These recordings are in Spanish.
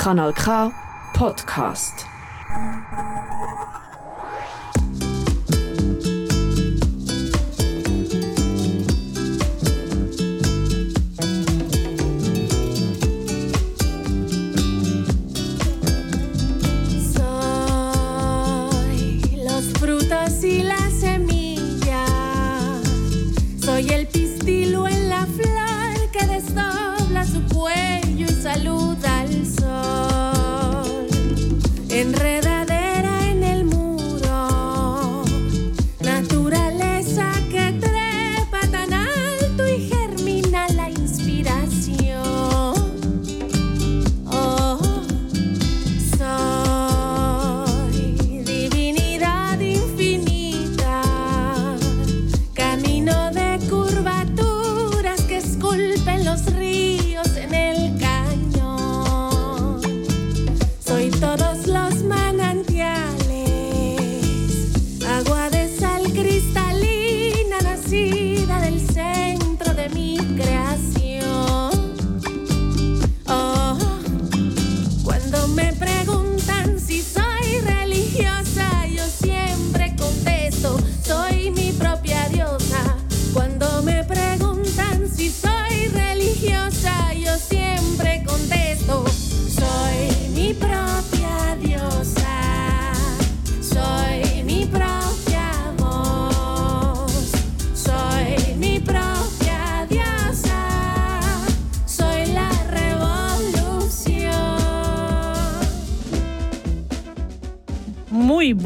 Kanal K Podcast.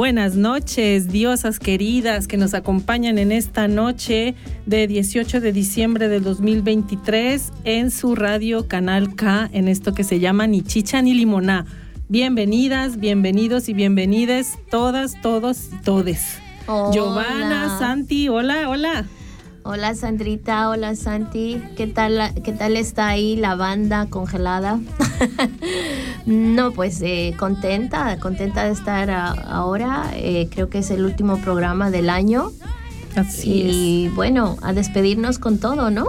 Buenas noches, diosas queridas que nos acompañan en esta noche de 18 de diciembre del 2023 en su radio Canal K, en esto que se llama Ni Chicha ni Limoná. Bienvenidas, bienvenidos y bienvenides todas, todos y todes. Hola. Giovanna, Santi, hola, hola. Hola Sandrita, hola Santi, ¿qué tal, qué tal está ahí la banda congelada? no, pues eh, contenta, contenta de estar a- ahora, eh, creo que es el último programa del año. Así y bueno, a despedirnos con todo, ¿no?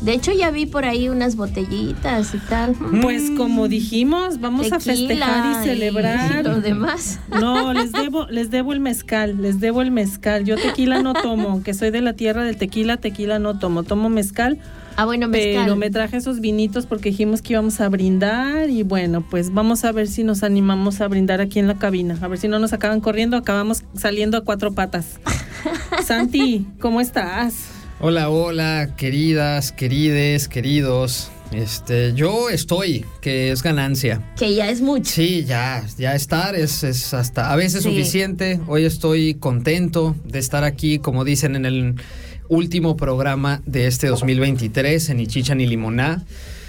De hecho ya vi por ahí unas botellitas y tal. es. Pues como dijimos, vamos a festejar y celebrar. Y lo demás. No, les debo, les debo el mezcal, les debo el mezcal. Yo tequila no tomo, aunque soy de la tierra del tequila, tequila no tomo. Tomo mezcal, Ah, bueno, mezcal. pero me traje esos vinitos porque dijimos que íbamos a brindar y bueno, pues vamos a ver si nos animamos a brindar aquí en la cabina. A ver si no nos acaban corriendo, acabamos saliendo a cuatro patas. Santi, ¿cómo estás? Hola, hola, queridas, querides, queridos. Este, yo estoy, que es ganancia. Que ya es mucho. Sí, ya, ya estar es, es hasta a veces Sí. suficiente. Hoy estoy contento de estar aquí, como dicen en el último programa de este 2023 en Ichicha ni Limoná.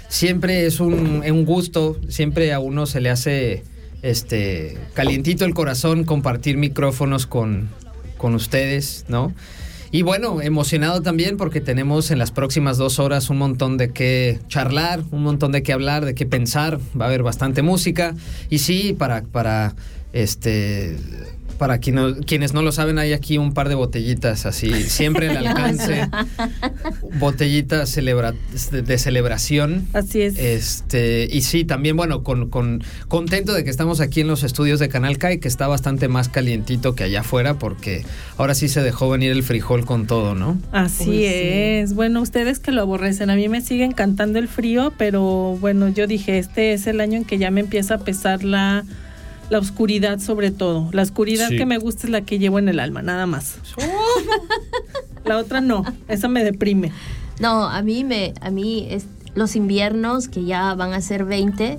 Siempre es un, un gusto, siempre a uno se le hace este calientito el corazón compartir micrófonos con, con ustedes, ¿no? Y bueno, emocionado también porque tenemos en las próximas dos horas un montón de qué charlar, un montón de qué hablar, de qué pensar. Va a haber bastante música. Y sí, para, para este. Para quien no- quienes no lo saben, hay aquí un par de botellitas así, siempre al alcance. botellitas celebra- de, de celebración. Así es. Este, y sí, también, bueno, con, con- contento de que estamos aquí en los estudios de Canal K y que está bastante más calientito que allá afuera, porque ahora sí se dejó venir el frijol con todo, ¿no? Así Uy, sí. es. Bueno, ustedes que lo aborrecen, a mí me sigue encantando el frío, pero bueno, yo dije, este es el año en que ya me empieza a pesar la, la oscuridad sobre todo. La oscuridad Sí. que me gusta es la que llevo en el alma, nada más. la otra no, esa me deprime. No, a mí me, a mí es- los inviernos que ya van a ser 20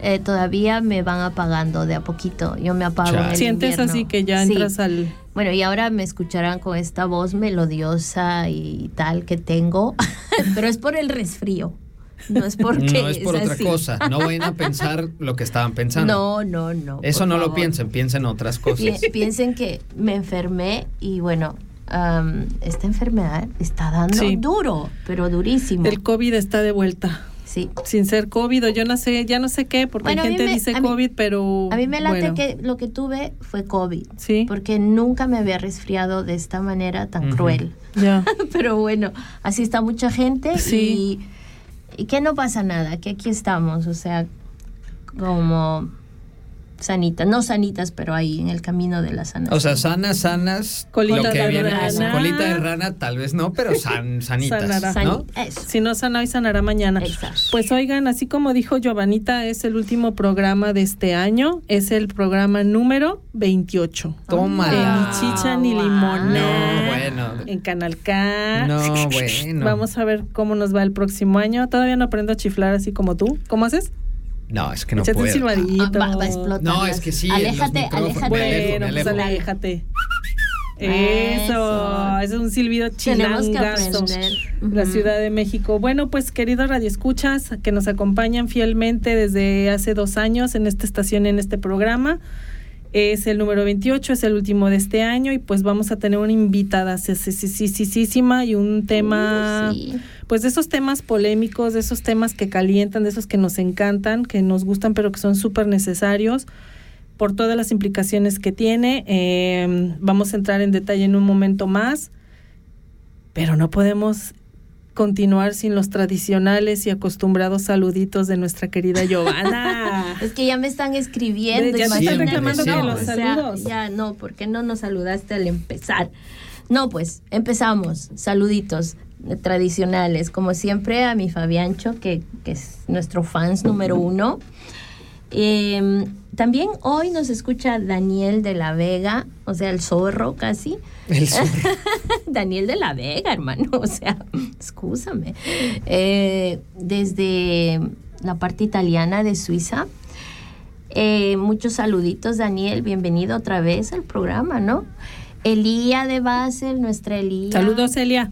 eh, todavía me van apagando de a poquito. Yo me apago. Chale. en el Sientes invierno. así que ya Sí. entras al... Bueno, y ahora me escucharán con esta voz melodiosa y tal que tengo, pero es por el resfrío. No es porque no es por otra así. cosa. No vayan a pensar lo que estaban pensando. No, no, no. Eso no lo piensen, piensen otras cosas. Pi- piensen que me enfermé y bueno, esta enfermedad está dando Sí. duro, pero durísimo. El COVID está de vuelta. Sí. Sin ser COVID o yo no sé, ya no sé qué, porque Bueno, gente me- dice mí- COVID, pero... A mí me late bueno, que lo que tuve fue COVID. Sí. Porque nunca me había resfriado de esta manera tan cruel. Ya. Pero bueno, así está mucha gente Sí. y, y que no pasa nada, que aquí estamos. O sea, como sanitas, no sanitas, pero ahí en el camino de la sanación. O sea, sanas, sanas, Colita lo que de viene rana. es colita de rana, tal vez no, pero san, sanitas, Sanará. ¿no? Eso. Si no sana hoy, sanará mañana. Exacto. Pues oigan, así como dijo Giovanita, es el último programa de este año. Es el programa número 28. Tómala. Ni chicha ni limón. No, bueno. En Canal K. No, bueno. Vamos a ver cómo nos va el próximo año. Todavía no aprendo a chiflar así como tú. ¿Cómo haces? No, es que no Échate un puedo. silbadito. Ah, va, va a explotar. No, es que sí, Aléjate, los aléjate. Me alejo, me pues aléjate. Eso. Eso, es un silbido chilangazo. La. Ciudad de México. Bueno, pues queridos radioescuchas que nos acompañan fielmente desde hace dos años en esta estación, en este programa. Es el número 28, es el último de este año y pues vamos a tener una invitada sisísima y un tema, Uh, sí. Pues de esos temas polémicos, de esos temas que calientan, de esos que nos encantan, que nos gustan pero que son súper necesarios por todas las implicaciones que tiene. Eh, vamos a entrar en detalle en un momento más, pero no podemos continuar sin los tradicionales y acostumbrados saluditos de nuestra querida Giovanna. Es que ya me están escribiendo. Ya están reclamando que los o sea, saludos. ya no, ¿por qué no nos saludaste al empezar? No, pues empezamos. Saluditos tradicionales. Como siempre, a mi Fabiancho, que, que es nuestro fans número uno. Eh, también hoy nos escucha Daniel de la Vega, o sea, el zorro casi. El zorro. Daniel de la Vega, hermano, o sea, excúsame. Eh, desde la parte italiana de Suiza. Eh, muchos saluditos, Daniel, bienvenido otra vez al programa, ¿no? Elía de Basel, nuestra Elía. Saludos, Celia.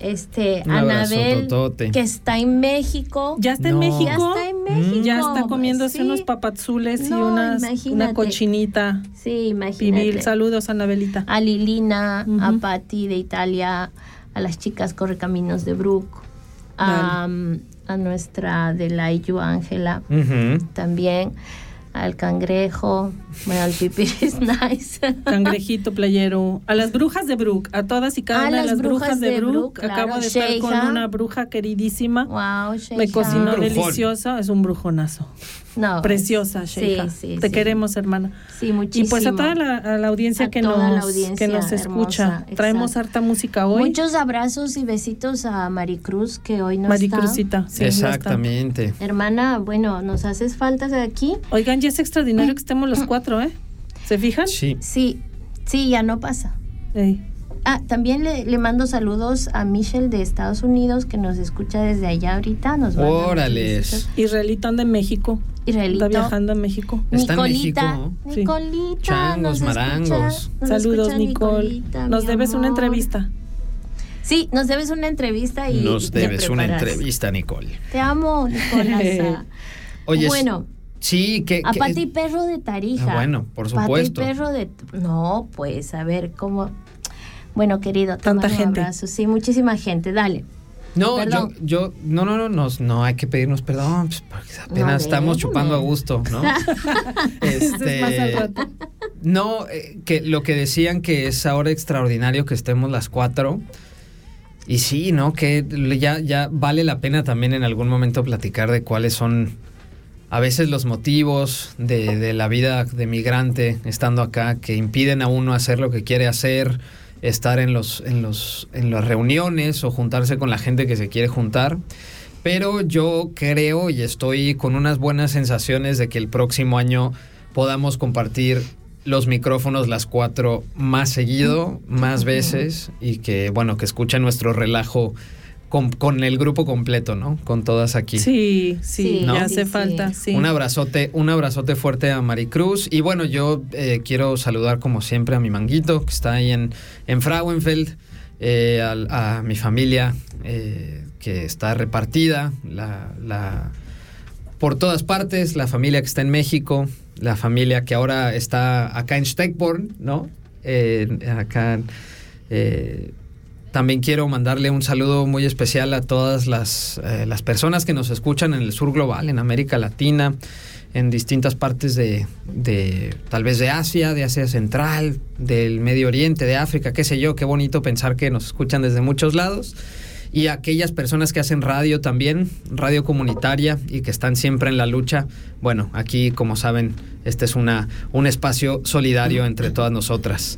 Este, Un Anabel, totote. que está en México. ¿Ya está en No. México? Ya está en México. Ya está comiéndose Sí. unos papazules y No, unas, una cochinita. Sí, imagínate. Pibil. Saludos, Anabelita. a Lilina, a Ujú. Patti de Italia, a las chicas Correcaminos de Brook, a, a nuestra de la Ángela Ujú. también, al cangrejo, bueno, al pipiris nice. Cangrejito playero. A las brujas de Brook, a todas y cada A una de las brujas, brujas de, de Brook. Brook, claro. Acabo de estar con Sheija. una bruja queridísima. wow, Me Sheisha. cocinó delicioso. Es un brujonazo. No, Preciosa, sí, Sheija. sí, Te sí. queremos, hermana. Sí, Y muchísimo. pues a toda la, a la audiencia, A que, toda nos, la audiencia que nos escucha. hermosa, Traemos harta música hoy. Muchos abrazos y besitos a Maricruz, que hoy no Maricruzita. sí, no está. Exactamente. está. Hermana, bueno, nos haces falta de aquí. Oigan, ya es extraordinario que estemos los cuatro, ¿eh? ¿Se fijan? Sí. Sí, sí, ya no pasa. Ey. Ah, también le, le mando saludos a Michelle de Estados Unidos que nos escucha desde allá ahorita. Nos besitos. Israelito anda en México. Israelito. Está viajando en México. Está en Nicolita, México, ¿no? Sí. Nicolita, Changos, nos escucha- marangos. nos Saludos, Nicole. Nicolita, Nos debes una entrevista. Sí, nos debes una entrevista y Nos te debes una entrevista, Nicole. Te amo, Nicolasa. Oye, bueno, sí, que... a Pati Perro de Tarija. Ah, bueno, por Pati supuesto. Perro de... No, pues, a ver, ¿cómo...? Bueno, querido, Tanta un gente. abrazo. Sí, muchísima gente, dale. No, yo, Perdón. yo, no, no, no, no, no hay que pedirnos perdón, pues, porque apenas No, estamos chupando a gusto, ¿no? Este, no, eh, que lo que decían que es ahora extraordinario que estemos las cuatro. Y sí, ¿no? Que ya, ya vale la pena también en algún momento platicar de cuáles son a veces los motivos de, de la vida de migrante estando acá que impiden a uno hacer lo que quiere hacer, estar en los, en los, en las reuniones o juntarse con la gente que se quiere juntar. Pero yo creo y estoy con unas buenas sensaciones de que el próximo año podamos compartir los micrófonos las cuatro más seguido, más veces y que bueno, que escuchen nuestro relajo con, con el grupo completo, ¿no? Con todas aquí. Sí, sí, Sí, ¿no? hace sí. falta, sí. Un abrazote, un abrazote fuerte a Maricruz. Y bueno, yo eh, quiero saludar como siempre a mi manguito, que está ahí en, en Frauenfeld, eh, a, mi familia, eh, que está repartida, la, la- por todas partes, la familia que está en México, la familia que ahora está acá en Steckborn, ¿no? Eh, acá eh, también quiero mandarle un saludo muy especial a todas las, eh, las personas que nos escuchan en el sur global, en América Latina, en distintas partes de, de, tal vez de Asia, de Asia Central, del Medio Oriente, de África, qué sé yo, qué bonito pensar que nos escuchan desde muchos lados. y aquellas personas que hacen radio también, radio comunitaria y que están siempre en la lucha. Bueno, aquí como saben, este es una, un espacio solidario entre todas nosotras.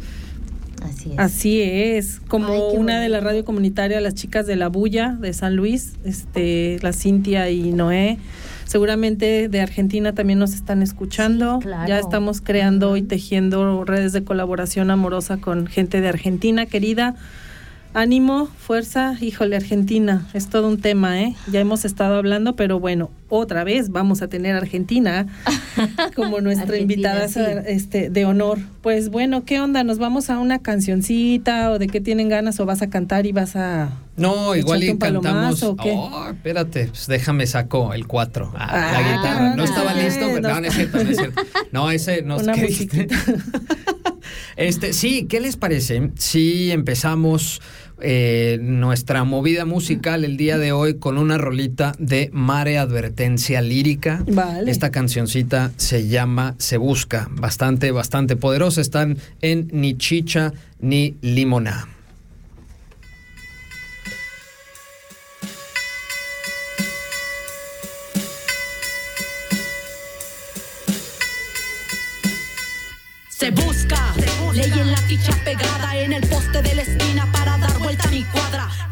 Así es. Así es, como Ay, una de la radio comunitaria, las chicas de la Bulla de San Luis, este, la Cintia y Noé. Seguramente de Argentina también nos están escuchando. Sí, claro. Ya estamos creando y tejiendo redes de colaboración amorosa con gente de Argentina, querida. Ánimo, fuerza, híjole, Argentina, es todo un tema, ¿eh? Ya hemos estado hablando, pero bueno, otra vez vamos a tener a Argentina como nuestra Argentina, invitada sí. este, de honor. Pues bueno, ¿qué onda? ¿Nos vamos a una cancioncita o de qué tienen ganas o vas a cantar y vas a... No, igual y ¿Echarte un cantamos. o qué? Oh, espérate, pues déjame saco el 4. la Ah, guitarra. No estaba listo, pero no no, no es cierto, no es cierto. No, ese no. Este, sí, ¿qué les parece? Si empezamos eh, nuestra movida musical el día de hoy con una rolita de Mare Advertencia Lírica. Vale. Esta cancioncita se llama Se Busca, bastante, bastante poderosa. Están en Ni Chicha ni Limona. Se busca, ley en la ficha pegada en el poste de la esquina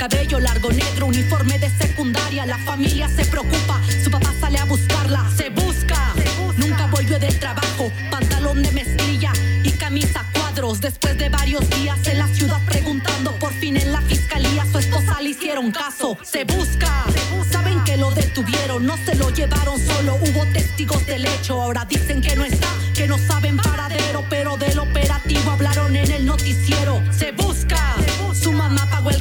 Cabello largo, negro, uniforme de secundaria. La familia se preocupa, su papá sale a buscarla. Se busca, nunca volvió del trabajo. Pantalón de mezclilla y camisa cuadros. Después de varios días en la ciudad preguntando, por fin en la fiscalía su esposa le hicieron caso. Se busca, saben que lo detuvieron, no se lo llevaron solo. Hubo testigos del hecho, ahora dicen que no está, que no saben paradero, pero del operativo hablaron en el noticiero. Se busca,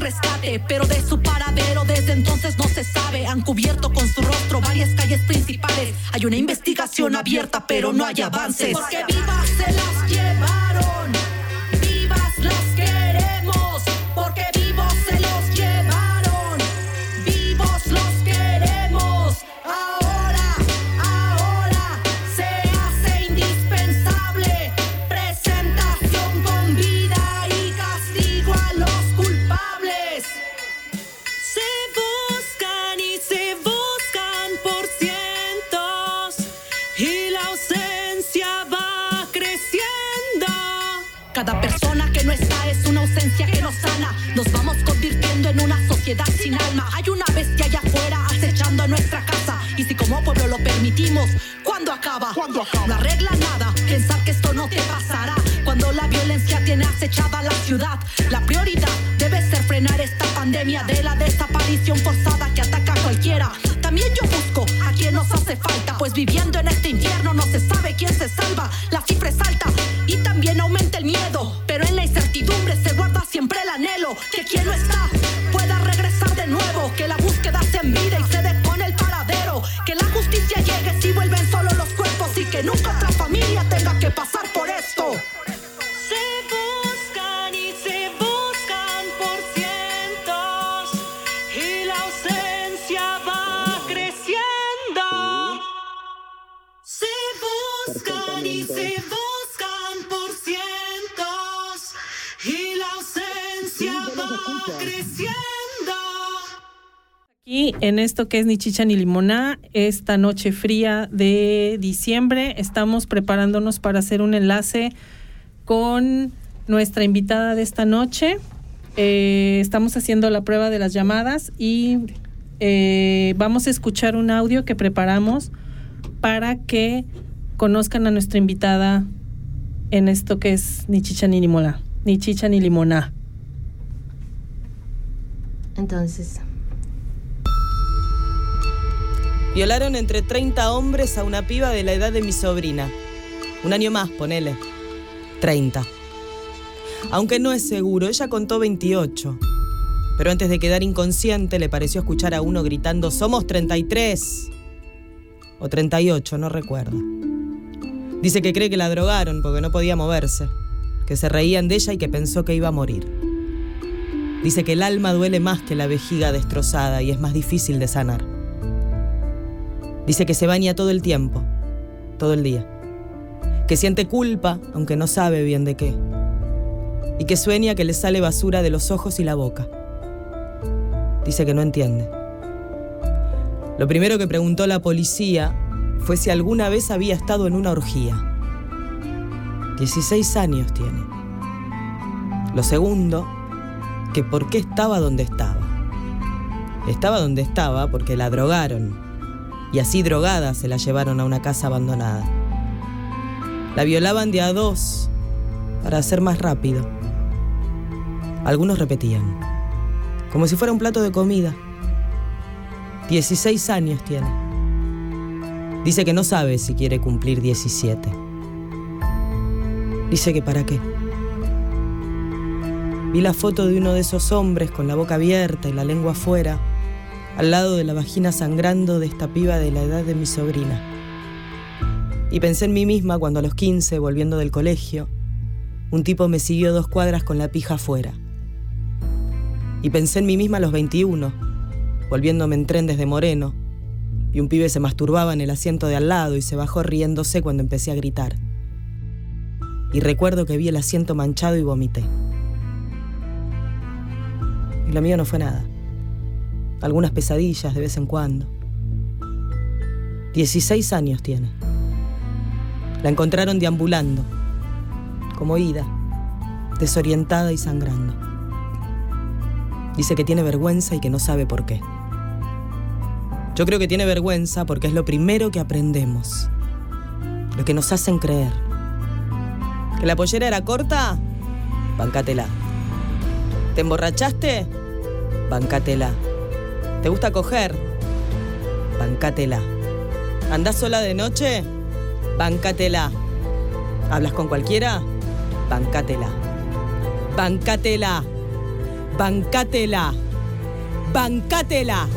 rescate, pero de su paradero desde entonces no se sabe. Han cubierto con su rostro varias calles principales. Hay una investigación abierta, pero no hay avances. Porque vivas se las llevaron, sociedad sin alma. Hay una bestia allá afuera acechando a nuestra casa. Y si como pueblo lo permitimos, ¿cuándo acaba? No arregla nada pensar que esto no te pasará. Cuando la violencia tiene acechada la ciudad, la prioridad debe ser frenar esta pandemia de la desaparición forzada que ataca a cualquiera. También yo busco a quien nos hace falta, pues viviendo en este infierno no se sabe quién se salva. La cifra es alta y también aumenta el miedo, pero en la incertidumbre se guarda siempre el anhelo que quien no En esto que es ni chicha ni limoná, esta noche fría de diciembre, estamos preparándonos para hacer un enlace con nuestra invitada de esta noche. Eh, estamos haciendo la prueba de las llamadas y eh, vamos a escuchar un audio que preparamos para que conozcan a nuestra invitada en esto que es ni chicha ni limoná. Ni chicha ni limoná. Entonces, Violaron entre 30 hombres a una piba de la edad de mi sobrina. Un año más, ponele. 30. Aunque no es seguro, ella contó 28. Pero antes de quedar inconsciente le pareció escuchar a uno gritando, somos 33. O 38, no recuerdo. Dice que cree que la drogaron porque no podía moverse, que se reían de ella y que pensó que iba a morir. Dice que el alma duele más que la vejiga destrozada y es más difícil de sanar. Dice que se baña todo el tiempo, todo el día. Que siente culpa, aunque no sabe bien de qué. Y que sueña que le sale basura de los ojos y la boca. Dice que no entiende. Lo primero que preguntó la policía fue si alguna vez había estado en una orgía. 16 años tiene. Lo segundo, que por qué estaba donde estaba. Estaba donde estaba porque la drogaron. Y así drogada se la llevaron a una casa abandonada. La violaban de a dos para hacer más rápido. Algunos repetían, como si fuera un plato de comida. 16 años tiene. Dice que no sabe si quiere cumplir 17. Dice que para qué. Vi la foto de uno de esos hombres con la boca abierta y la lengua afuera, al lado de la vagina sangrando de esta piba de la edad de mi sobrina. Y pensé en mí misma cuando a los 15, volviendo del colegio, un tipo me siguió dos cuadras con la pija afuera. Y pensé en mí misma a los 21, volviéndome en tren desde Moreno, y un pibe se masturbaba en el asiento de al lado y se bajó riéndose cuando empecé a gritar. Y recuerdo que vi el asiento manchado y vomité. Y lo mío no fue nada. Algunas pesadillas de vez en cuando. 16 años tiene. La encontraron deambulando, como ida, desorientada y sangrando. Dice que tiene vergüenza y que no sabe por qué. Yo creo que tiene vergüenza porque es lo primero que aprendemos, lo que nos hacen creer. ¿Que la pollera era corta? Bancátela. ¿Te emborrachaste? Bancátela. ¿Te gusta coger? Bancátela. ¿Andás sola de noche? Bancátela. ¿Hablas con cualquiera? Bancátela. Bancátela. Bancátela. Bancátela.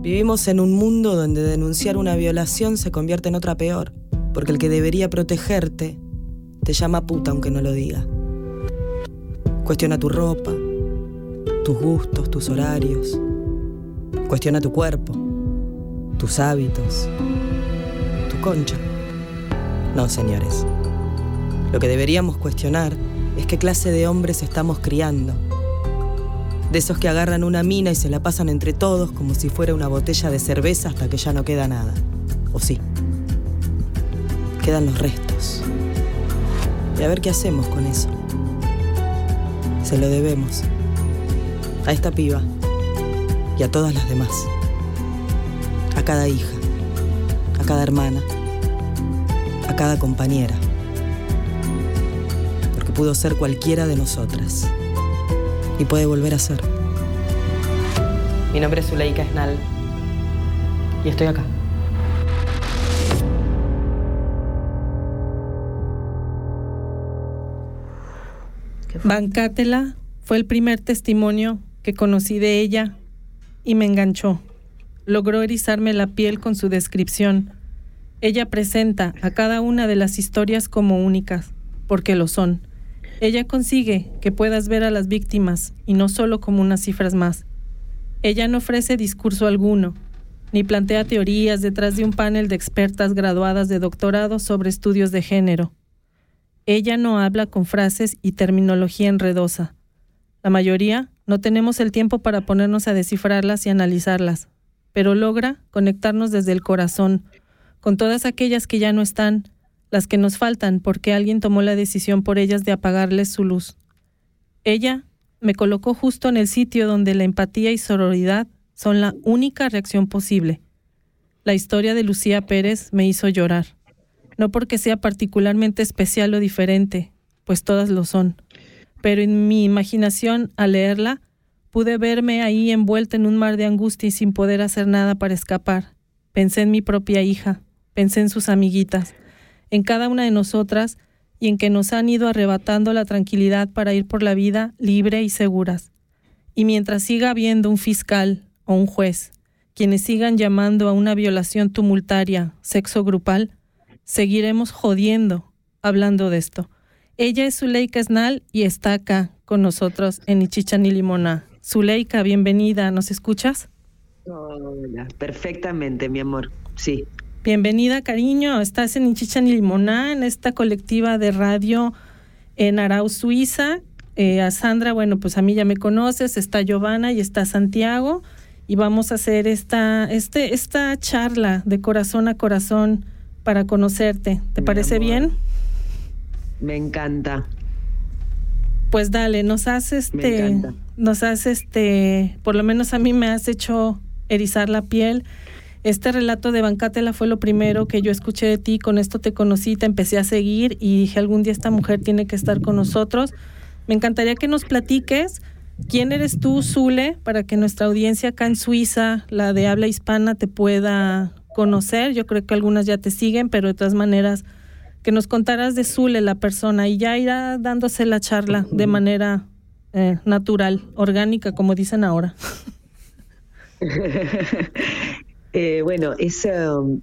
Vivimos en un mundo donde denunciar una violación se convierte en otra peor, porque el que debería protegerte te llama puta aunque no lo diga. Cuestiona tu ropa, tus gustos, tus horarios. Cuestiona tu cuerpo, tus hábitos, tu concha. No, señores. Lo que deberíamos cuestionar es qué clase de hombres estamos criando. De esos que agarran una mina y se la pasan entre todos como si fuera una botella de cerveza hasta que ya no queda nada. ¿O sí? Quedan los restos. Y a ver qué hacemos con eso. Se lo debemos. A esta piba y a todas las demás. A cada hija, a cada hermana, a cada compañera. Porque pudo ser cualquiera de nosotras. Y puede volver a ser. Mi nombre es Zuleika Esnal. Y estoy acá. Bancátela fue el primer testimonio que conocí de ella y me enganchó. Logró erizarme la piel con su descripción. Ella presenta a cada una de las historias como únicas, porque lo son. Ella consigue que puedas ver a las víctimas y no solo como unas cifras más. Ella no ofrece discurso alguno, ni plantea teorías detrás de un panel de expertas graduadas de doctorado sobre estudios de género. Ella no habla con frases y terminología enredosa. La mayoría no tenemos el tiempo para ponernos a descifrarlas y analizarlas, pero logra conectarnos desde el corazón, con todas aquellas que ya no están, las que nos faltan porque alguien tomó la decisión por ellas de apagarles su luz. Ella me colocó justo en el sitio donde la empatía y sororidad son la única reacción posible. La historia de Lucía Pérez me hizo llorar, no porque sea particularmente especial o diferente, pues todas lo son, pero en mi imaginación, al leerla, pude verme ahí envuelta en un mar de angustia y sin poder hacer nada para escapar. Pensé en mi propia hija, pensé en sus amiguitas, en cada una de nosotras y en que nos han ido arrebatando la tranquilidad para ir por la vida libre y seguras. Y mientras siga habiendo un fiscal o un juez, quienes sigan llamando a una violación tumultaria, sexo grupal, seguiremos jodiendo hablando de esto. Ella es Zuleika Esnal y está acá con nosotros en Ichichan y Limona. Zuleika, bienvenida, ¿nos escuchas? Hola, perfectamente, mi amor, sí. Bienvenida, cariño. Estás en Ichichan y Limoná, en esta colectiva de radio en Arau, Suiza. Eh, a Sandra, bueno, pues a mí ya me conoces, está Giovanna y está Santiago y vamos a hacer esta, este, esta charla de corazón a corazón para conocerte. ¿Te parece bien? Me encanta. Pues dale, nos has este, nos has este, por lo menos a mí me has hecho erizar la piel. Este relato de Bancátela fue lo primero que yo escuché de ti, con esto te conocí, te empecé a seguir y dije algún día esta mujer tiene que estar con nosotros. Me encantaría que nos platiques quién eres tú, Zule, para que nuestra audiencia acá en Suiza, la de habla hispana, te pueda conocer. Yo creo que algunas ya te siguen, pero de todas maneras, que nos contaras de Zule, la persona, y ya irá dándose la charla de manera eh, natural, orgánica, como dicen ahora. Eh, bueno, ese,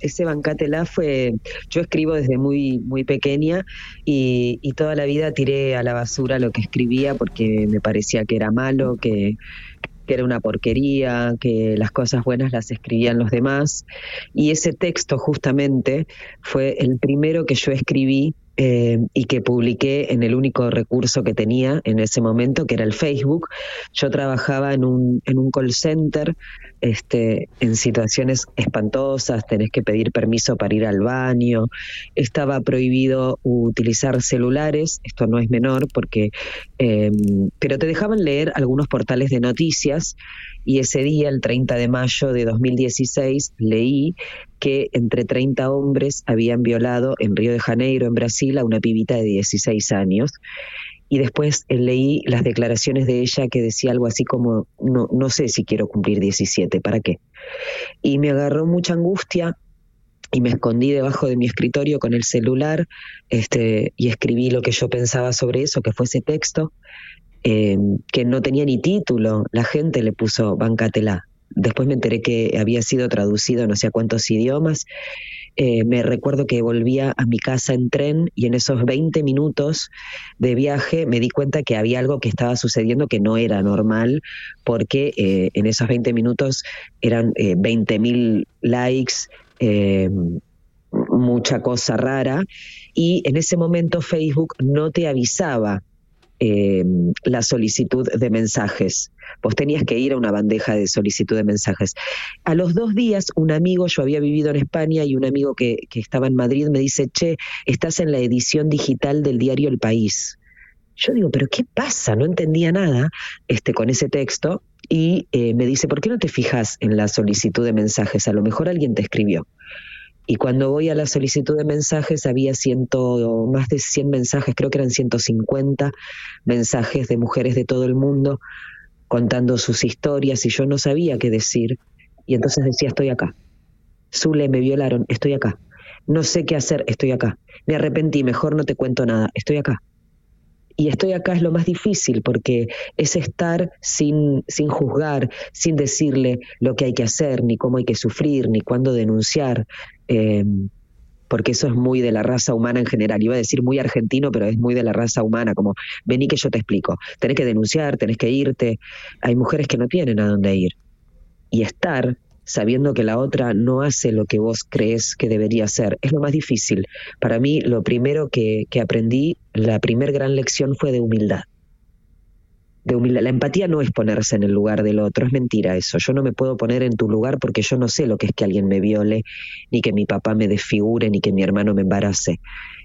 ese Bancatela fue, yo escribo desde muy, muy pequeña y, y, toda la vida tiré a la basura lo que escribía porque me parecía que era malo, que, que era una porquería, que las cosas buenas las escribían los demás. Y ese texto justamente fue el primero que yo escribí eh, y que publiqué en el único recurso que tenía en ese momento, que era el Facebook. Yo trabajaba en un, en un call center este, en situaciones espantosas, tenés que pedir permiso para ir al baño, estaba prohibido utilizar celulares, esto no es menor, porque, eh, pero te dejaban leer algunos portales de noticias y ese día, el 30 de mayo de 2016, leí que entre 30 hombres habían violado en Río de Janeiro, en Brasil, a una pibita de 16 años. Y después eh, leí las declaraciones de ella que decía algo así como, no, no sé si quiero cumplir 17, ¿para qué? Y me agarró mucha angustia y me escondí debajo de mi escritorio con el celular este, y escribí lo que yo pensaba sobre eso, que fue ese texto. Eh, que no tenía ni título, la gente le puso Bancatela. Después me enteré que había sido traducido no sé a cuántos idiomas. Eh, me recuerdo que volvía a mi casa en tren y en esos 20 minutos de viaje me di cuenta que había algo que estaba sucediendo que no era normal, porque eh, en esos 20 minutos eran eh, 20.000 likes, mucha cosa rara, y en ese momento Facebook no te avisaba eh, la solicitud de mensajes. Vos tenías que ir a una bandeja de solicitud de mensajes. A los dos días, un amigo, yo había vivido en España y un amigo que, que estaba en Madrid me dice, che, estás en la edición digital del diario El País. Yo digo, pero ¿qué pasa? No entendía nada este, con ese texto y eh, me dice, ¿por qué no te fijas en la solicitud de mensajes? A lo mejor alguien te escribió. Y cuando voy a la solicitud de mensajes había ciento, más de 100 mensajes, creo que eran 150 mensajes de mujeres de todo el mundo contando sus historias y yo no sabía qué decir. Y entonces decía, estoy acá. Zule, me violaron, estoy acá. No sé qué hacer, estoy acá. Me arrepentí, mejor no te cuento nada, estoy acá. Y estoy acá es lo más difícil porque es estar sin, sin juzgar, sin decirle lo que hay que hacer, ni cómo hay que sufrir, ni cuándo denunciar, eh, porque eso es muy de la raza humana en general. Iba a decir muy argentino, pero es muy de la raza humana, como vení que yo te explico. Tenés que denunciar, tenés que irte. Hay mujeres que no tienen a dónde ir. Y estar sabiendo que la otra no hace lo que vos crees que debería hacer. Es lo más difícil. Para mí, lo primero que, que aprendí, la primer gran lección fue de humildad. De humildad. La empatía no es ponerse en el lugar del otro, es mentira eso. Yo no me puedo poner en tu lugar porque yo no sé lo que es que alguien me viole, ni que mi papá me desfigure, ni que mi hermano me embarace.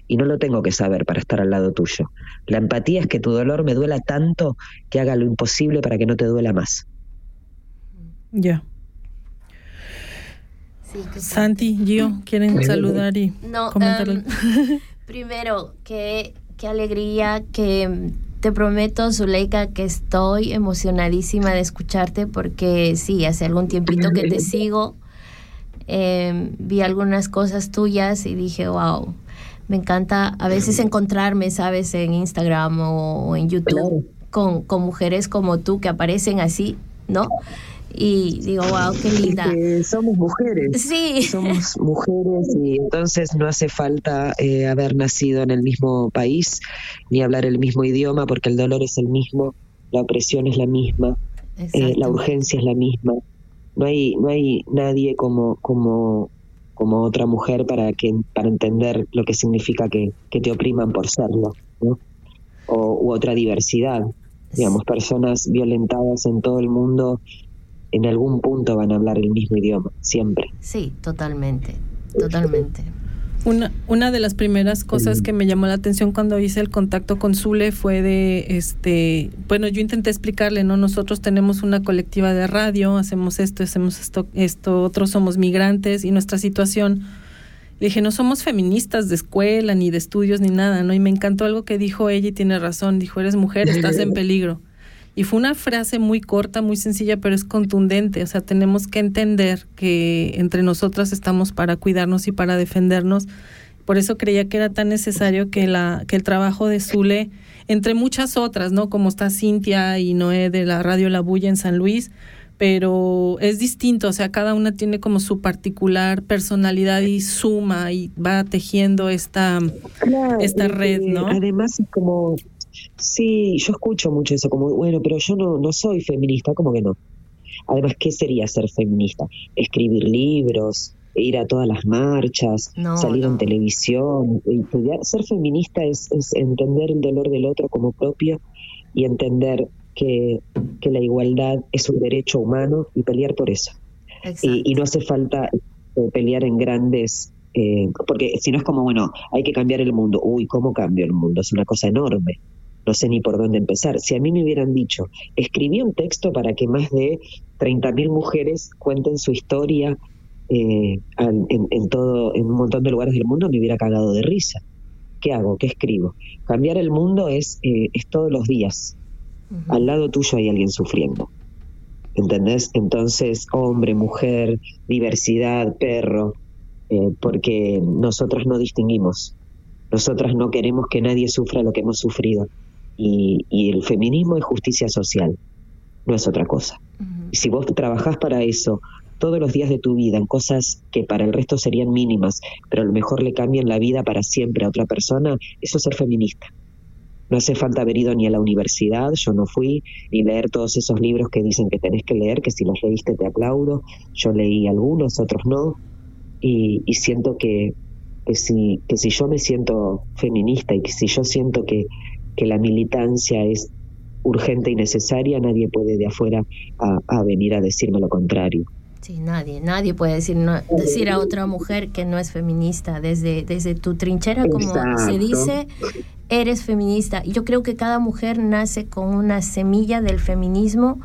Y no lo tengo que saber para estar al lado tuyo. La empatía es que tu dolor me duela tanto que haga lo imposible para que no te duela más. Ya. Santi, Gio, ¿quieren saludar y No, comentar? em, primero, qué, qué alegría que te prometo, Zuleika, que estoy emocionadísima de escucharte porque sí, hace algún tiempito que te sigo, em, vi algunas cosas tuyas y dije, wow, me encanta a veces encontrarme, sabes, en Instagram o, o en YouTube con, con mujeres como tú que aparecen así, ¿no? Y digo, wow, qué linda. Que somos mujeres. Sí. Somos mujeres y entonces no hace falta eh, haber nacido en el mismo país ni hablar el mismo idioma porque el dolor es el mismo, la opresión es la misma, eh, la urgencia es la misma. No hay, no hay nadie como, como, como otra mujer para que para entender lo que significa que, que te opriman por serlo, ¿no? O, u otra diversidad. Digamos, personas violentadas en todo el mundo en algún punto van a hablar el mismo idioma, siempre. Sí, totalmente, totalmente. Una, una de las primeras cosas que me llamó la atención cuando hice el contacto con Zule fue de, este, bueno, yo intenté explicarle, ¿no? Nosotros tenemos una colectiva de radio, hacemos esto, hacemos esto, esto, otros somos migrantes y nuestra situación, le dije, no somos feministas de escuela, ni de estudios, ni nada, ¿no? Y me encantó algo que dijo ella y tiene razón, dijo, eres mujer, estás en peligro. Y fue una frase muy corta, muy sencilla, pero es contundente. O sea, tenemos que entender que entre nosotras estamos para cuidarnos y para defendernos. Por eso creía que era tan necesario que, la, que el trabajo de Zule, entre muchas otras, ¿no? Como está Cintia y Noé de la Radio La Bulla en San Luis, pero es distinto, o sea, cada una tiene como su particular personalidad y suma y va tejiendo esta, esta red, ¿no? Además es como Sí, yo escucho mucho eso, como, bueno, pero yo no, no soy feminista, ¿cómo que no? Además, ¿qué sería ser feminista? Escribir libros, ir a todas las marchas, salir en televisión, estudiar. Ser feminista es, entender el dolor del otro como propio y entender que, que la igualdad es un derecho humano y pelear por eso. Y, no hace falta eh, pelear en grandes eh, porque si no es como, bueno, hay que cambiar el mundo. Uy, ¿cómo cambio el mundo? Es una cosa enorme no sé ni por dónde empezar. Si a mí me hubieran dicho, escribí un texto para que más de 30.000 mujeres cuenten su historia eh, en, todo, en un montón de lugares del mundo, me hubiera cagado de risa. ¿Qué hago? ¿Qué escribo? Cambiar el mundo es, eh, es todos los días. Al lado tuyo hay alguien sufriendo. ¿Entendés? Entonces, hombre, mujer, diversidad, perro, eh, porque nosotros no distinguimos. Nosotras no queremos que nadie sufra lo que hemos sufrido y, el feminismo es justicia social, no es otra cosa. Si vos trabajás para eso todos los días de tu vida en cosas que para el resto serían mínimas, pero a lo mejor le cambian la vida para siempre a otra persona, eso es ser feminista. No hace falta haber ido ni a la universidad, yo no fui, ni leer todos esos libros que dicen que tenés que leer, que si los leíste te aplaudo. Yo leí algunos, otros no, y, siento que, que, si, que si yo me siento feminista y que si yo siento que que la militancia es urgente y necesaria, nadie puede de afuera a, venir a decirme lo contrario. Sí, nadie, nadie puede decir, decir a otra mujer que no es feminista. Desde, desde tu trinchera, como se dice, eres feminista. Yo creo que cada mujer nace con una semilla del feminismo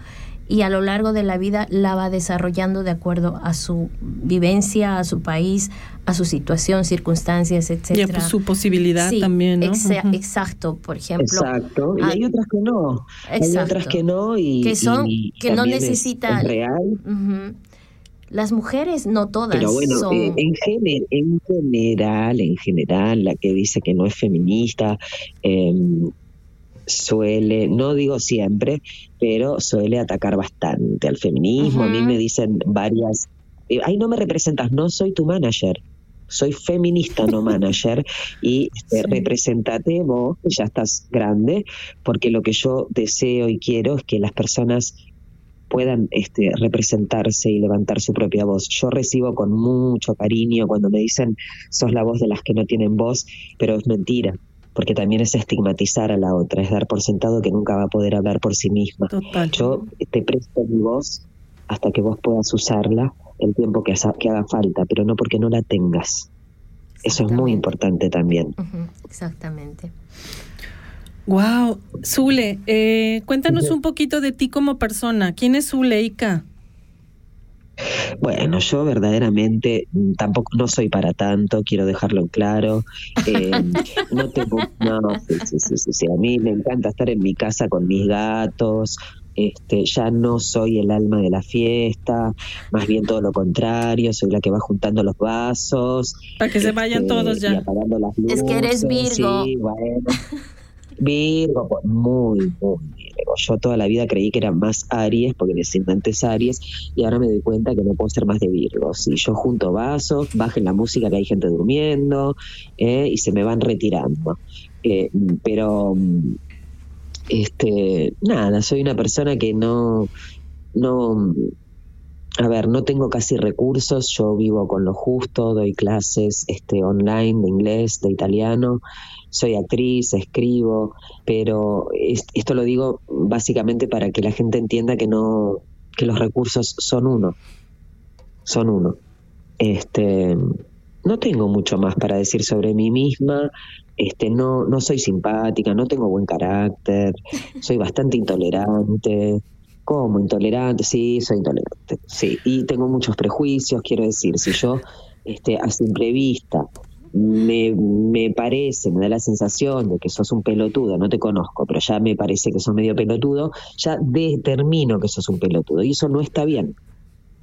y a lo largo de la vida la va desarrollando de acuerdo a su vivencia, a su país, a su situación, circunstancias, etcétera. Y a su posibilidad también, ¿no? Exacto, por ejemplo. Exacto, y hay otras que no. Hay otras que no y que son que no necesitan real. Las mujeres, no todas. Pero bueno, son... Eh, en, en general, en general, la que dice que no es feminista, eh, suele, no digo siempre, pero suele atacar bastante al feminismo. A mí me dicen varias, eh, ay, no me representas, no soy tu manager. Soy feminista, no manager, y este, representate vos, ya estás grande, porque lo que yo deseo y quiero es que las personas puedan este, representarse y levantar su propia voz. Yo recibo con mucho cariño cuando me dicen sos la voz de las que no tienen voz, pero es mentira porque también es estigmatizar a la otra, es dar por sentado que nunca va a poder hablar por sí misma. Yo te presto mi voz hasta que vos puedas usarla el tiempo que, haga falta, pero no porque no la tengas. Eso es muy importante también. Exactamente. Wow, Zule, eh, cuéntanos un poquito de ti como persona. ¿Quién es Zuleika? Bueno, yo verdaderamente tampoco no soy para tanto, quiero dejarlo en claro. Eh, no tengo, no, sí, sí, sí, sí, a mí me encanta estar en mi casa con mis gatos. Este, ya no soy el alma de la fiesta, más bien todo lo contrario, soy la que va juntando los vasos. Para que se vayan este, todos ya. es que eres Virgo. Sí, bueno. Virgo, pues, muy, muy Yo toda la vida creí que era más Aries, porque me antes Aries, y ahora me doy cuenta que no puedo ser más de Virgo. Si yo junto vasos, bajen la música que hay gente durmiendo, eh, y se me van retirando. Eh, pero, este, nada, soy una persona que no, no, a ver, no tengo casi recursos, yo vivo con lo justo, doy clases este, online de inglés, de italiano, soy actriz, escribo, pero esto lo digo básicamente para que la gente entienda que no, que los recursos son uno, son uno. Este, no tengo mucho más para decir sobre mí misma, este, no, no soy simpática, no tengo buen carácter, soy bastante intolerante, ¿Cómo? Intolerante, sí, soy intolerante, sí. Y tengo muchos prejuicios, quiero decir, si yo este, a simple vista me, me parece, me da la sensación de que sos un pelotudo, no te conozco, pero ya me parece que sos medio pelotudo, ya determino que sos un pelotudo. Y eso no está bien,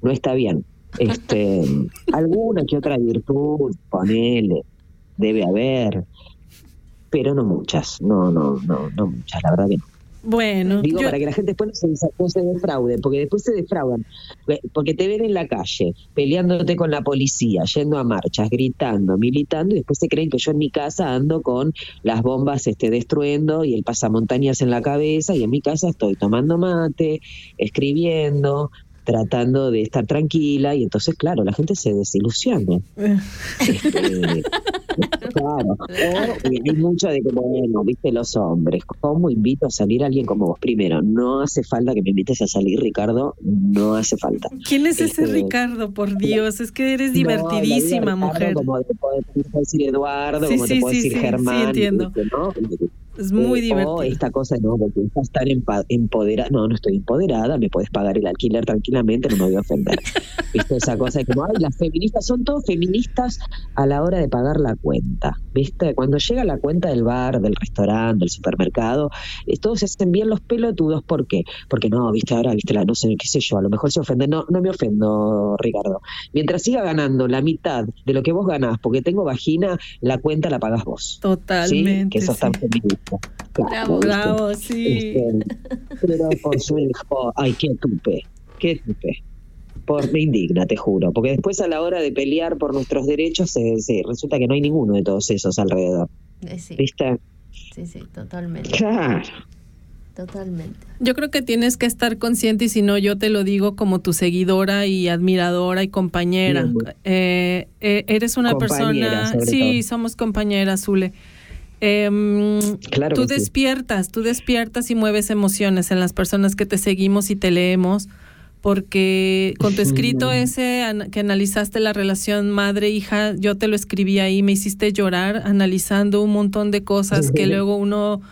no está bien. Este, alguna que otra virtud, ponele, debe haber, pero no muchas, no, no, no, no muchas, la verdad que no. Bueno, digo para que la gente después no se, defraude, porque después se defraudan, porque te ven en la calle peleándote con la policía, yendo a marchas, gritando, militando y después se creen que yo en mi casa ando con las bombas este destruyendo y el pasamontañas en la cabeza y en mi casa estoy tomando mate, escribiendo, tratando de estar tranquila y entonces, claro, la gente se desilusiona. este, claro. O hay mucho de que, bueno, viste los hombres, ¿cómo invito a salir a alguien como vos? Primero, no hace falta que me invites a salir, Ricardo, no hace falta. ¿Quién es ese este, Ricardo? Por Dios, es que eres divertidísima, mujer. Como te puede decir Eduardo, como te puede decir Germán. Sí, entiendo. Es muy divertido. esta cosa, no, porque estás tan empoderada. No, no estoy empoderada, me puedes pagar el alquiler tranquilamente, no me voy a ofender. ¿Viste? Esa cosa de que, ay, las feministas son todos feministas a la hora de pagar la cuenta. ¿Viste? Cuando llega la cuenta del bar, del restaurante, del supermercado, eh, todos se hacen bien los pelotudos. ¿Por qué? Porque no, ¿viste? Ahora, ¿viste? La, no sé, qué sé yo, a lo mejor se ofende. No, no me ofendo, Ricardo. Mientras siga ganando la mitad de lo que vos ganás, porque tengo vagina, la cuenta la pagas vos. Totalmente. Que sos tan feminista. Bravo, bravo, sí. Este, pero por su hijo, ay, qué tupe, qué tupe. Por, me indigna, te juro, porque después a la hora de pelear por nuestros derechos se, resulta que no hay ninguno de todos esos alrededor. Eh, sí. ¿Viste? Sí, sí, totalmente. Claro. Totalmente. Yo creo que tienes que estar consciente y si no yo te lo digo como tu seguidora y admiradora y compañera. Eh, eh, eres una persona, sí, somos compañeras, Zule. Em, tú despiertas, tú despiertas y mueves emociones en las personas que te seguimos y te leemos, porque con tu escrito ese que analizaste la relación madre-hija, yo te lo escribí ahí, me hiciste llorar analizando un montón de cosas que luego uno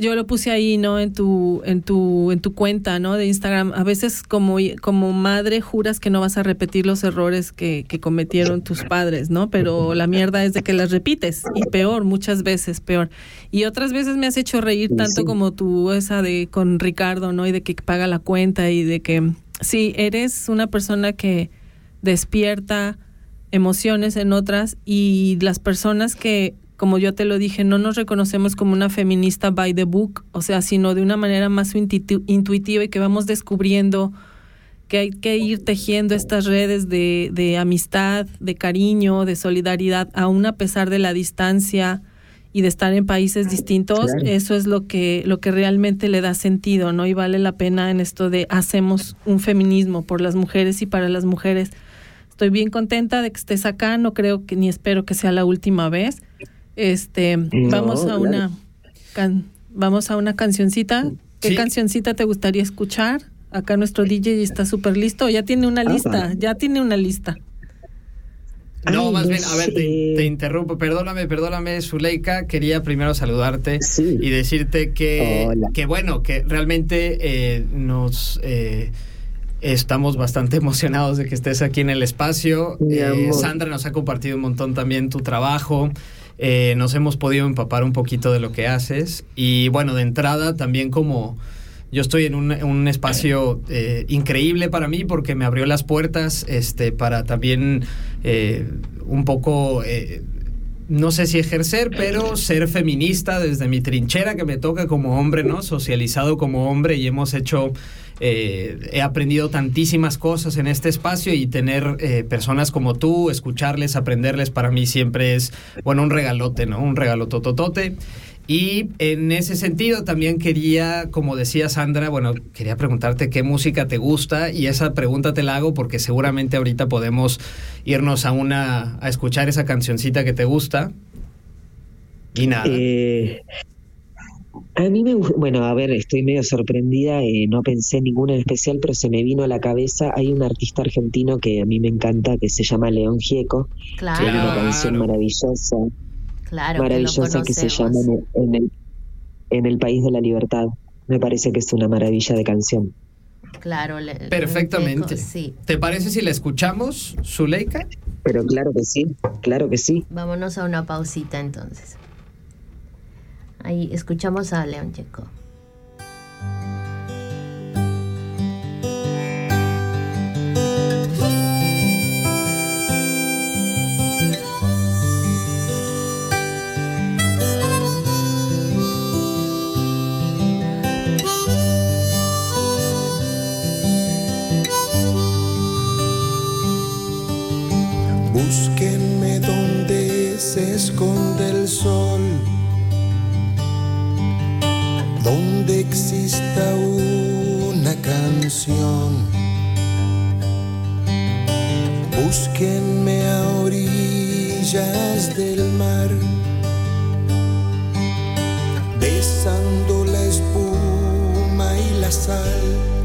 yo lo puse ahí, ¿no? En tu, en tu, en tu cuenta, ¿no? De Instagram. A veces como, como madre juras que no vas a repetir los errores que, que cometieron tus padres, ¿no? Pero la mierda es de que las repites y peor, muchas veces peor. Y otras veces me has hecho reír tanto como tú, esa de con Ricardo, ¿no? Y de que paga la cuenta y de que sí, eres una persona que despierta emociones en otras y las personas que como yo te lo dije, no nos reconocemos como una feminista by the book, o sea, sino de una manera más intuitiva y que vamos descubriendo que hay que ir tejiendo estas redes de, de amistad, de cariño, de solidaridad, aún a pesar de la distancia y de estar en países distintos, eso es lo que, lo que realmente le da sentido, ¿no? Y vale la pena en esto de hacemos un feminismo por las mujeres y para las mujeres. Estoy bien contenta de que estés acá, no creo que ni espero que sea la última vez. Este, vamos a una vamos a una cancioncita. ¿Qué cancioncita te gustaría escuchar? Acá nuestro DJ está súper listo, ya tiene una ah, lista, ya tiene una lista. No, más bien, a ver, te, interrumpo, perdóname, perdóname, Zuleika, quería primero saludarte y decirte que, que, bueno, que realmente eh, nos... Eh, estamos bastante emocionados de que estés aquí en el espacio. Eh, Sandra nos ha compartido un montón también tu trabajo. Eh, nos hemos podido empapar un poquito de lo que haces. Y bueno, de entrada también como yo estoy en un, espacio eh, increíble para mí porque me abrió las puertas este, para también eh, un poco no sé si ejercer, pero ser feminista desde mi trinchera que me toca como hombre, ¿no? Socializado como hombre y hemos hecho, eh, he aprendido tantísimas cosas en este espacio y tener eh, personas como tú, escucharles, aprenderles, para mí siempre es, bueno, un regalote, ¿no? Un regalo tototote. Y en ese sentido también quería, como decía Sandra, bueno, quería preguntarte qué música te gusta y esa pregunta te la hago porque seguramente ahorita podemos irnos a una a escuchar esa cancioncita que te gusta. Y nada. Eh, a mí me gusta, bueno, a ver, estoy medio sorprendida, eh, no pensé ninguna en especial, pero se me vino a la cabeza, hay un artista argentino que a mí me encanta, que se llama León Gieco, Claro, tiene una canción maravillosa, claro, maravillosa que, se llama en el, en el- en el País de la Libertad. Me parece que es una maravilla de canción. Claro, le- Perfectamente. Sí. ¿Te parece si la escuchamos, Zuleika? Pero claro que sí, claro que sí. Vámonos a una pausita entonces. Ahí escuchamos a León Checo. Esconde el sol, donde exista una canción. Búsquenme a orillas del mar, besando la espuma y la sal.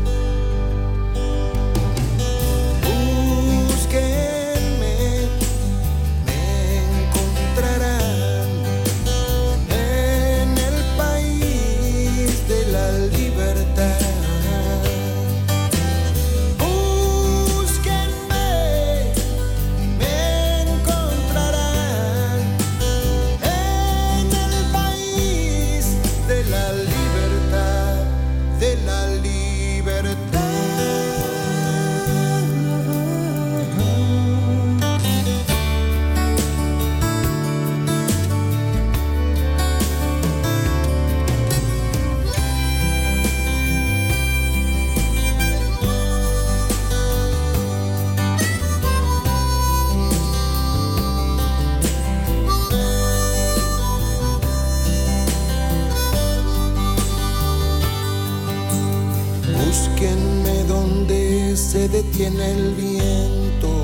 Detiene el viento,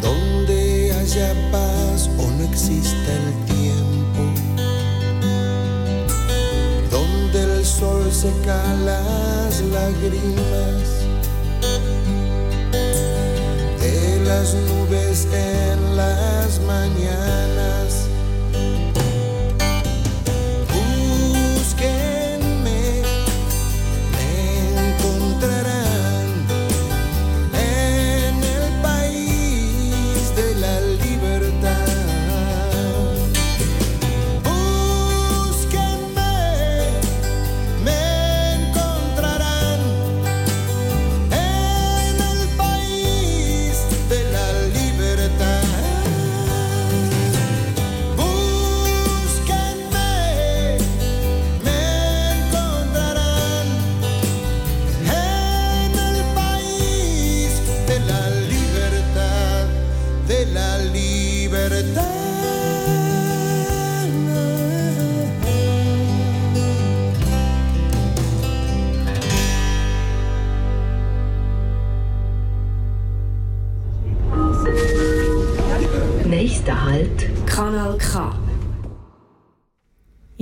donde haya paz o no exista el tiempo, donde el sol seca las lágrimas. De las nubes en las mañanas.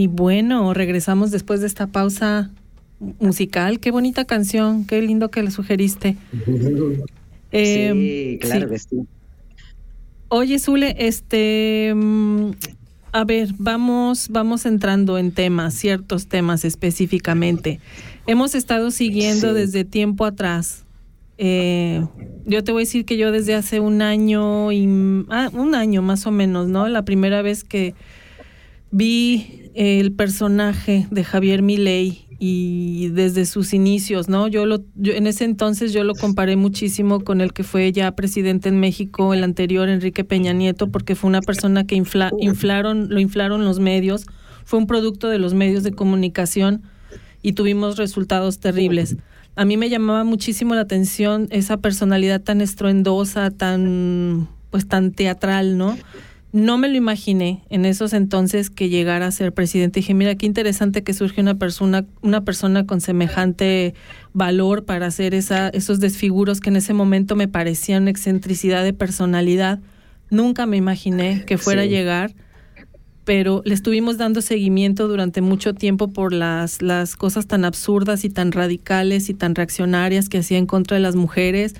Y bueno, regresamos después de esta pausa musical. Qué bonita canción, qué lindo que le sugeriste. Eh, sí, claro sí. que sí. Oye, Zule, este, mm, a ver, vamos, vamos entrando en temas, ciertos temas específicamente. Hemos estado siguiendo Sí. desde tiempo atrás. eh, yo te voy a decir que yo desde hace un año y ah, un año más o menos, ¿no? La primera vez que vi el personaje de Javier Milei y desde sus inicios, ¿no? Yo lo yo, en ese entonces yo lo comparé muchísimo con el que fue ya presidente en México, el anterior Enrique Peña Nieto, porque fue una persona que infla- inflaron lo inflaron los medios, fue un producto de los medios de comunicación y tuvimos resultados terribles. A mí me llamaba muchísimo la atención esa personalidad tan estruendosa, tan pues tan teatral, ¿no? No me lo imaginé en esos entonces que llegara a ser presidente. Dije, mira, qué interesante que surge una persona, una persona con semejante valor para hacer esa, esos desfiguros que en ese momento me parecían excentricidad de personalidad. Nunca me imaginé que fuera a llegar, pero le estuvimos dando seguimiento durante mucho tiempo por las, las cosas tan absurdas y tan radicales y tan reaccionarias que hacía en contra de las mujeres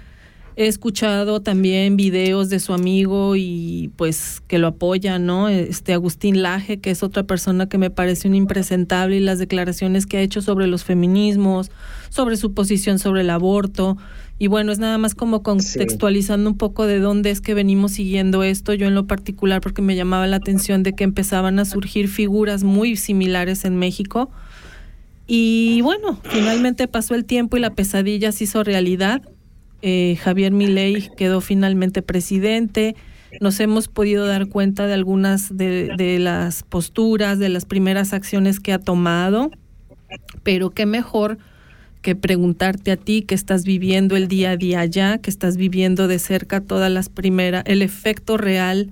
He escuchado también videos de su amigo y pues que lo apoya, ¿no? Este Agustín Laje, que es otra persona que me parece un impresentable y las declaraciones que ha hecho sobre los feminismos, sobre su posición sobre el aborto. Y bueno, es nada más como contextualizando un poco de dónde es que venimos siguiendo esto, yo en lo particular porque me llamaba la atención de que empezaban a surgir figuras muy similares en México. Y bueno, finalmente pasó el tiempo y la pesadilla se hizo realidad eh, Javier Milei quedó finalmente presidente. Nos hemos podido dar cuenta de algunas de, las posturas, de las primeras acciones que ha tomado, pero qué mejor que preguntarte a ti que estás viviendo el día a día allá, que estás viviendo de cerca todas las primeras, el efecto real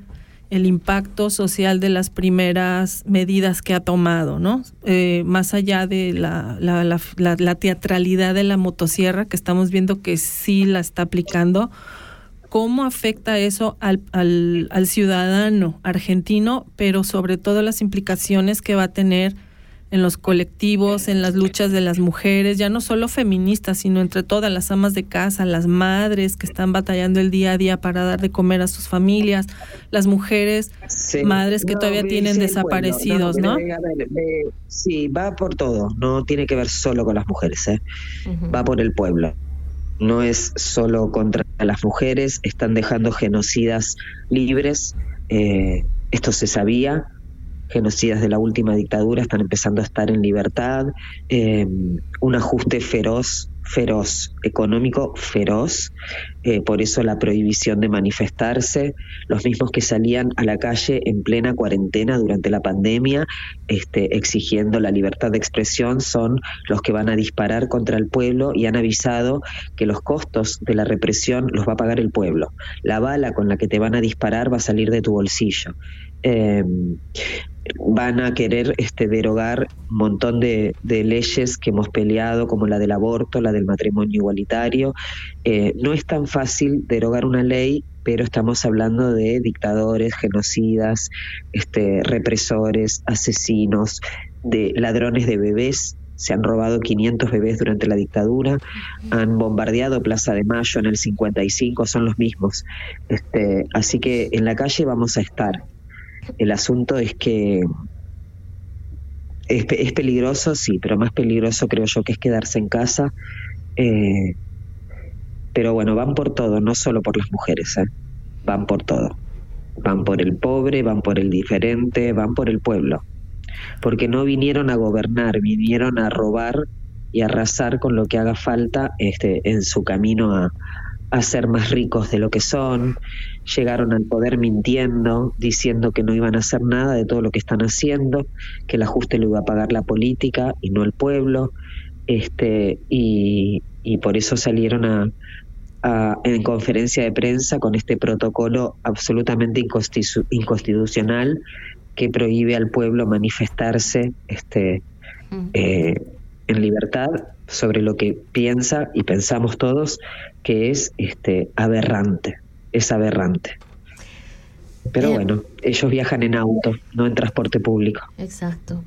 el impacto social de las primeras medidas que ha tomado, ¿no? Eh, más allá de la, la, teatralidad de la motosierra, que estamos viendo que sí la está aplicando, ¿cómo afecta eso al, al, al ciudadano argentino, pero sobre todo las implicaciones que va a tener en los colectivos, en las luchas de las mujeres, ya no solo feministas, sino entre todas las amas de casa, las madres que están batallando el día a día para dar de comer a sus familias, las mujeres, madres que todavía tienen desaparecidos, ¿no? sí, va por todo, no tiene que ver solo con las mujeres, ¿eh? va por el pueblo. No es solo contra las mujeres, están dejando genocidas libres, eh, esto se sabía, genocidas de la última dictadura están empezando a estar en libertad, eh, un ajuste feroz, feroz, económico feroz, eh, por eso la prohibición de manifestarse, los mismos que salían a la calle en plena cuarentena durante la pandemia, este, exigiendo la libertad de expresión, son los que van a disparar contra el pueblo y han avisado que los costos de la represión los va a pagar el pueblo. La bala con la que te van a disparar va a salir de tu bolsillo. Eh, van a querer este, derogar un montón de, leyes que hemos peleado, como la del aborto, la del matrimonio igualitario. Eh, no es tan fácil derogar una ley, pero estamos hablando de dictadores, genocidas, este, represores, asesinos, de ladrones de bebés. Se han robado 500 bebés durante la dictadura, han bombardeado Plaza de Mayo en el 55, son los mismos. Este, así que en la calle vamos a estar el asunto es que es, peligroso, sí, pero más peligroso creo yo que es quedarse en casa. Eh, pero bueno, van por todo, no solo por las mujeres, ¿eh? van por todo. Van por el pobre, van por el diferente, van por el pueblo. Porque no vinieron a gobernar, vinieron a robar y arrasar con lo que haga falta este, en su camino a, a ser más ricos de lo que son, llegaron al poder mintiendo, diciendo que no iban a hacer nada de todo lo que están haciendo, que el ajuste lo iba a pagar la política y no el pueblo, este, y, por eso salieron a, en conferencia de prensa con este protocolo absolutamente inconstitucional que prohíbe al pueblo manifestarse este, mm. eh, en libertad sobre lo que piensa y pensamos todos que es este aberrante, es aberrante. Pero eh, bueno, ellos viajan en auto, no en transporte público. Exacto.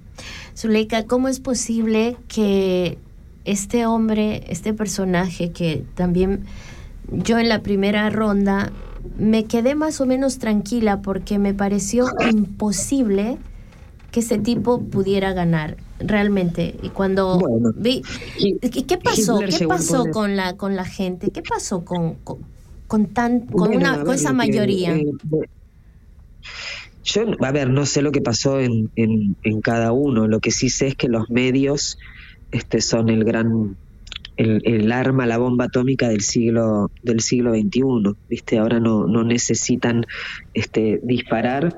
Zuleika, ¿cómo es posible que este hombre, este personaje que también yo en la primera ronda me quedé más o menos tranquila porque me pareció imposible que ese tipo pudiera ganar realmente y cuando vi qué pasó qué pasó con la con la gente qué pasó con con, tan con una con esa mayoría. eh, yo a ver no sé lo que pasó en, en, en, cada uno. Lo que sí sé es que los medios este son el gran el, el, arma la bomba atómica del siglo del siglo XXI viste ahora no no necesitan este disparar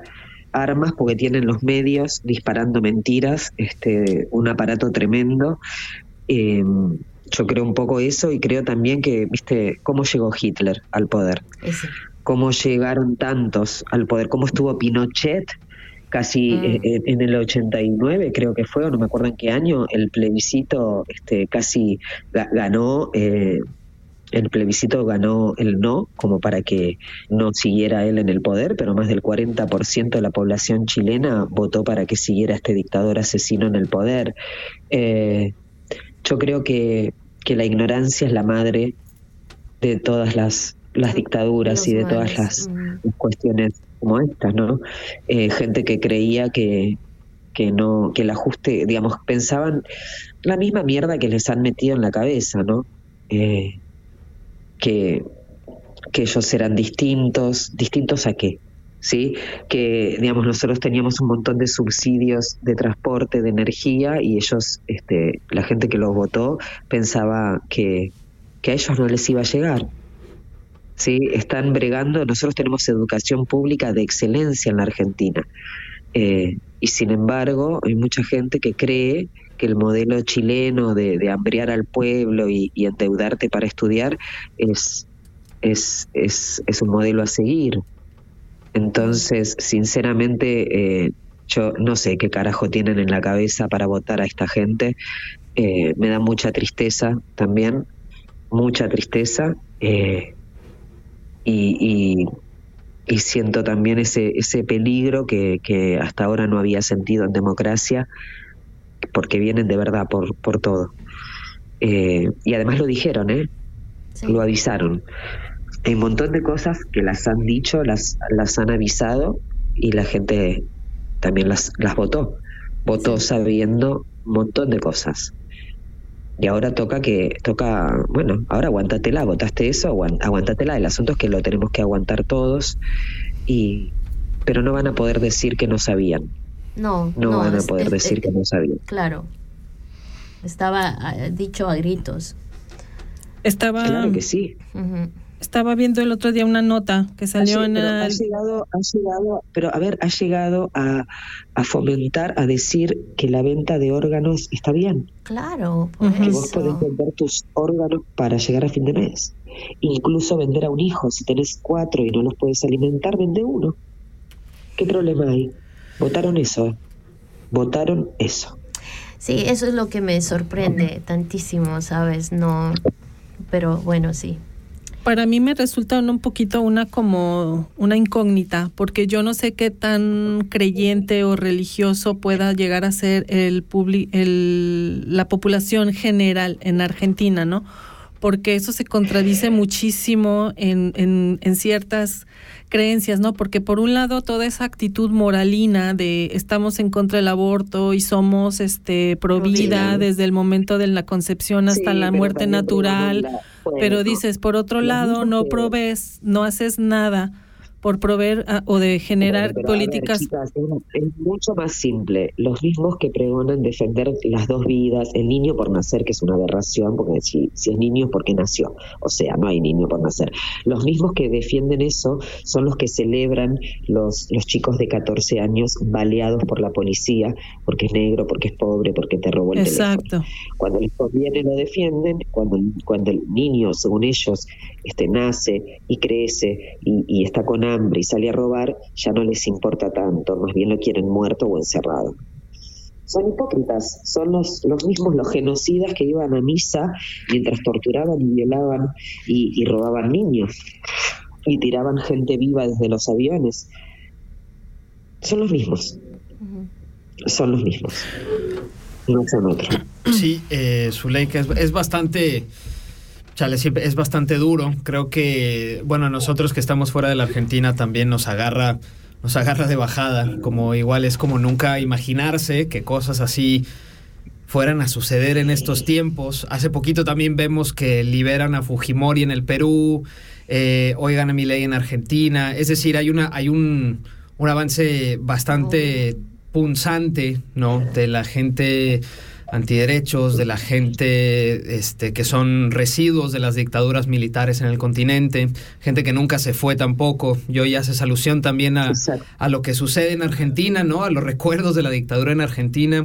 armas porque tienen los medios disparando mentiras, este, un aparato tremendo. Eh, yo creo un poco eso y creo también que, viste, cómo llegó Hitler al poder. cómo llegaron tantos al poder, cómo estuvo Pinochet casi Mm. eh, eh, en el 89 creo que fue, o no me acuerdo en qué año, el plebiscito este, casi ga- ganó, eh, el plebiscito ganó el no, como para que no siguiera él en el poder, pero más del 40% de la población chilena votó para que siguiera este dictador asesino en el poder. Eh, yo creo que, que la ignorancia es la madre de todas las, las dictaduras y de todas las cuestiones como estas, ¿no? Eh, gente que creía que, que no, que el ajuste, digamos, pensaban la misma mierda que les han metido en la cabeza, ¿no? Eh, que, que ellos eran distintos, distintos a qué, ¿sí? Que, digamos, nosotros teníamos un montón de subsidios de transporte, de energía, y ellos, este, la gente que los votó, pensaba que, que a ellos no les iba a llegar. ¿sí? Están bregando, nosotros tenemos educación pública de excelencia en la Argentina. Eh, y sin embargo, hay mucha gente que cree que el modelo chileno de, de hambriar al pueblo y, y endeudarte para estudiar es, es, es, es un modelo a seguir. Entonces, sinceramente, eh, yo no sé qué carajo tienen en la cabeza para votar a esta gente. Eh, me da mucha tristeza también, mucha tristeza. eh, y, y- y siento también ese, ese peligro que, que hasta ahora no había sentido en democracia, porque vienen de verdad por, por todo. Eh, y además lo dijeron, ¿eh? Sí. lo avisaron. Hay un montón de cosas que las han dicho, las, las han avisado y la gente también las, las votó. Votó sabiendo un montón de cosas. Y ahora toca que, toca, bueno, ahora aguántatela, votaste eso, aguántatela. El asunto es que lo tenemos que aguantar todos, y, pero no van a poder decir que no sabían. No, No, van a poder es- decir es- que no sabían. Claro. Estaba ah, dicho a gritos. Estaba, Claro que sí. Estaba viendo el otro día una nota que salió Ha en pero ha el... llegado, ha llegado, pero a ver, ha llegado a, a fomentar, a decir que la venta de órganos está bien, Claro, por que vos podés vender tus órganos para llegar a fin de mes. Incluso vender a un hijo, si tenés cuatro y no los puedes alimentar, vende uno. ¿Qué problema hay? Votaron eso, votaron eso. Sí, eso es lo que me sorprende tantísimo, ¿sabes? No, pero bueno, sí. Para mí me resulta un poquito una como una incógnita, porque yo no sé qué tan creyente o religioso pueda llegar a ser el, la población general en Argentina, ¿no? Porque eso se contradice muchísimo en, en, en ciertas creencias, ¿no? Porque por un lado toda esa actitud moralina de estamos en contra del aborto y somos este pro vida Sí. desde el momento de la concepción hasta Sí, la muerte natural, pero dices, por otro lado, no provees, no haces nada por proveer ah, o de generar Pero, a ver, políticas. chicas, es, es mucho más simple. Los mismos que pregonan defender las dos vidas, el niño por nacer, que es una aberración, porque si, si es niño es porque nació. O sea, no hay niño por nacer. Los mismos que defienden eso son los que celebran los, los chicos de 14 años baleados por la policía, porque es negro, porque es pobre, porque te robó el teléfono. Exacto. Cuando les conviene lo defienden, cuando, cuando el niño, según ellos, este, nace y crece y, y está con hambre y sale a robar, ya no les importa tanto, más bien lo quieren muerto o encerrado. Son hipócritas, son los, los mismos los genocidas que iban a misa mientras torturaban y violaban y, y robaban niños y tiraban gente viva desde los aviones. Son los mismos, son los mismos, no son otros. Sí, eh, Zuleika, es, es bastante. Chale, siempre es bastante duro. Creo que, bueno, nosotros que estamos fuera de la Argentina también nos agarra, nos agarra de bajada. Como igual es como nunca imaginarse que cosas así fueran a suceder en estos tiempos. Hace poquito también vemos que liberan a Fujimori en el Perú, eh, oigan a Milei en Argentina. Es decir, hay una, hay un, un avance bastante punzante, ¿no? De la gente antiderechos, de la gente este, que son residuos de las dictaduras militares en el continente, gente que nunca se fue tampoco. Yo ya haces alusión también a, a lo que sucede en Argentina, ¿no? A los recuerdos de la dictadura en Argentina.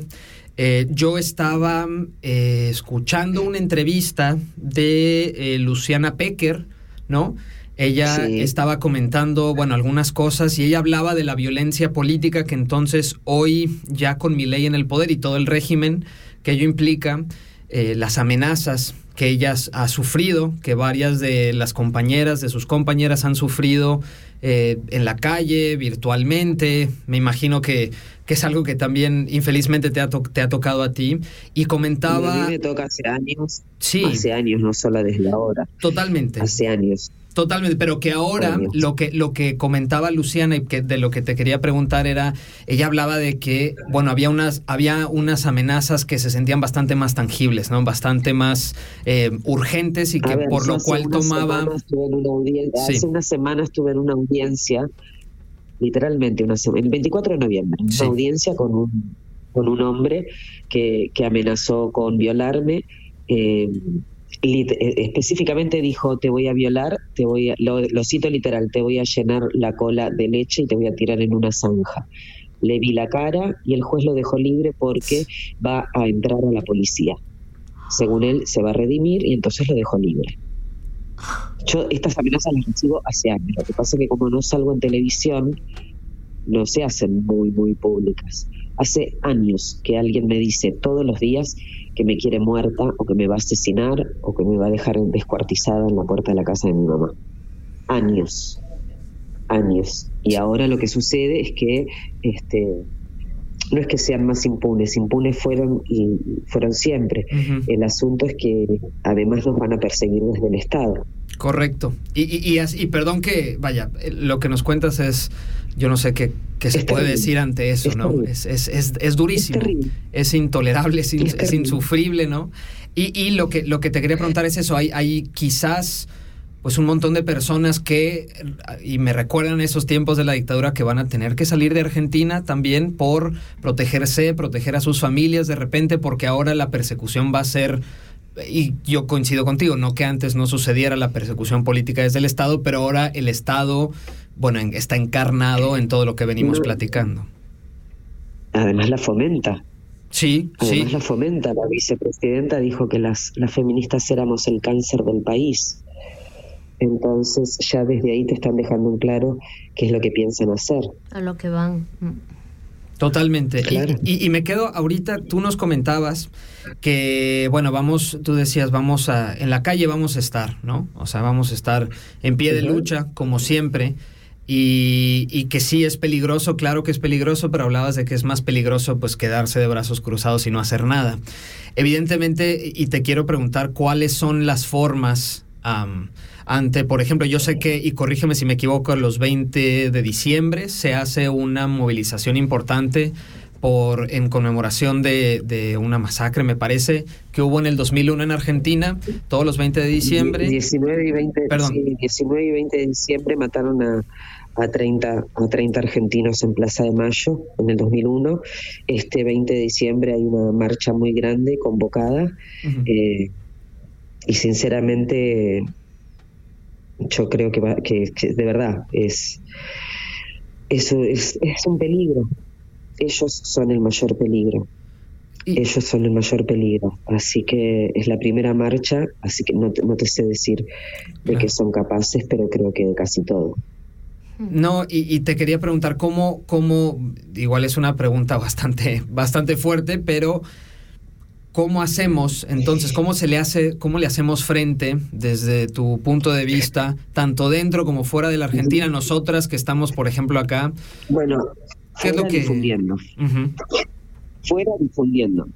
Eh, yo estaba eh, escuchando una entrevista de eh, Luciana Pecker, ¿no? Ella estaba comentando, bueno, algunas cosas y ella hablaba de la violencia política que entonces hoy, ya con mi ley en el poder y todo el régimen que ello implica, eh, las amenazas que ella ha sufrido, que varias de las compañeras, de sus compañeras han sufrido eh, en la calle, virtualmente. Me imagino que, que, es algo que también infelizmente te ha, te ha tocado a ti. Y comentaba... A mí me toca hace años. Sí. Hace años, no solo desde ahora. Totalmente. Hace años. Totalmente, pero que ahora lo que, lo que comentaba Luciana y que de lo que te quería preguntar era, ella hablaba de que, bueno, había unas, había unas amenazas que se sentían bastante más tangibles, ¿no? Bastante más eh, urgentes y que por lo cual tomaba... Hace una semana estuve en una audiencia, literalmente una semana, el 24 de noviembre, una audiencia con un, con un hombre que, que amenazó con violarme. Eh, específicamente dijo te voy a violar, te voy a, lo, cito literal, te voy a llenar la cola de leche y te voy a tirar en una zanja. Le vi la cara y el juez lo dejó libre porque va a entrar a la policía. Según él, se va a redimir y entonces lo dejó libre. Yo estas amenazas las recibo hace años. Lo que pasa es que como no salgo en televisión, no se hacen muy, muy públicas. Hace años que alguien me dice todos los días que me quiere muerta o que me va a asesinar o que me va a dejar descuartizada en la puerta de la casa de mi mamá. Años, años. Y ahora lo que sucede es que este, no es que sean más impunes, impunes fueron y fueron siempre. El asunto es que además nos van a perseguir desde el Estado. Correcto. Y, y, y, perdón que, vaya, lo que nos cuentas es, yo no sé qué, se puede decir ante eso, ¿no? Es, es, es, durísimo, es, intolerable, es, insufrible, ¿no? Y, y, lo, que, lo que te quería preguntar es eso, hay, hay quizás pues un montón de personas que, y me recuerdan esos tiempos de la dictadura, que van a tener que salir de Argentina también por protegerse, proteger a sus familias de repente, porque ahora la persecución va a ser y yo coincido contigo, no que antes no sucediera la persecución política desde el Estado, pero ahora el Estado, bueno, está encarnado en todo lo que venimos platicando. Además la fomenta. Sí, Además sí. la fomenta. La vicepresidenta dijo que las, las feministas éramos el cáncer del país. Entonces ya desde ahí te están dejando en claro qué es lo que piensan hacer. A lo que van. Totalmente. Y, me quedo ahorita, tú nos comentabas que, bueno, vamos, tú decías, vamos a, en la calle vamos a estar, ¿no? O sea, vamos a estar en pie de lucha, como siempre. Y, y, que sí es peligroso, claro que es peligroso, pero hablabas de que es más peligroso pues quedarse de brazos cruzados y no hacer nada. Evidentemente, y te quiero preguntar cuáles son las formas ante, por ejemplo, yo sé que, y corrígeme si me equivoco, los 20 de diciembre se hace una movilización importante por, en conmemoración de, una masacre, me parece, que hubo en el 2001 en Argentina, todos los 20 de diciembre. 19 y 20, Perdón. 19 y 20 de diciembre mataron a, a 30, a 30 argentinos en Plaza de Mayo en el 2001. Este 20 de diciembre hay una marcha muy grande convocada eh, y sinceramente yo creo que, que, de verdad es eso es, es, un peligro. Ellos son el mayor peligro. Ellos son el mayor peligro. Así que es la primera marcha, así que no te, no te sé decir de qué son capaces, pero creo que de casi todo. No, y, y, te quería preguntar cómo, cómo, igual es una pregunta bastante, bastante fuerte, pero ¿Cómo hacemos entonces, cómo se le hace, cómo le hacemos frente desde tu punto de vista, tanto dentro como fuera de la Argentina, nosotras que estamos, por ejemplo, acá? Bueno, ¿qué es lo que difundiendo? Fuera difundiendo,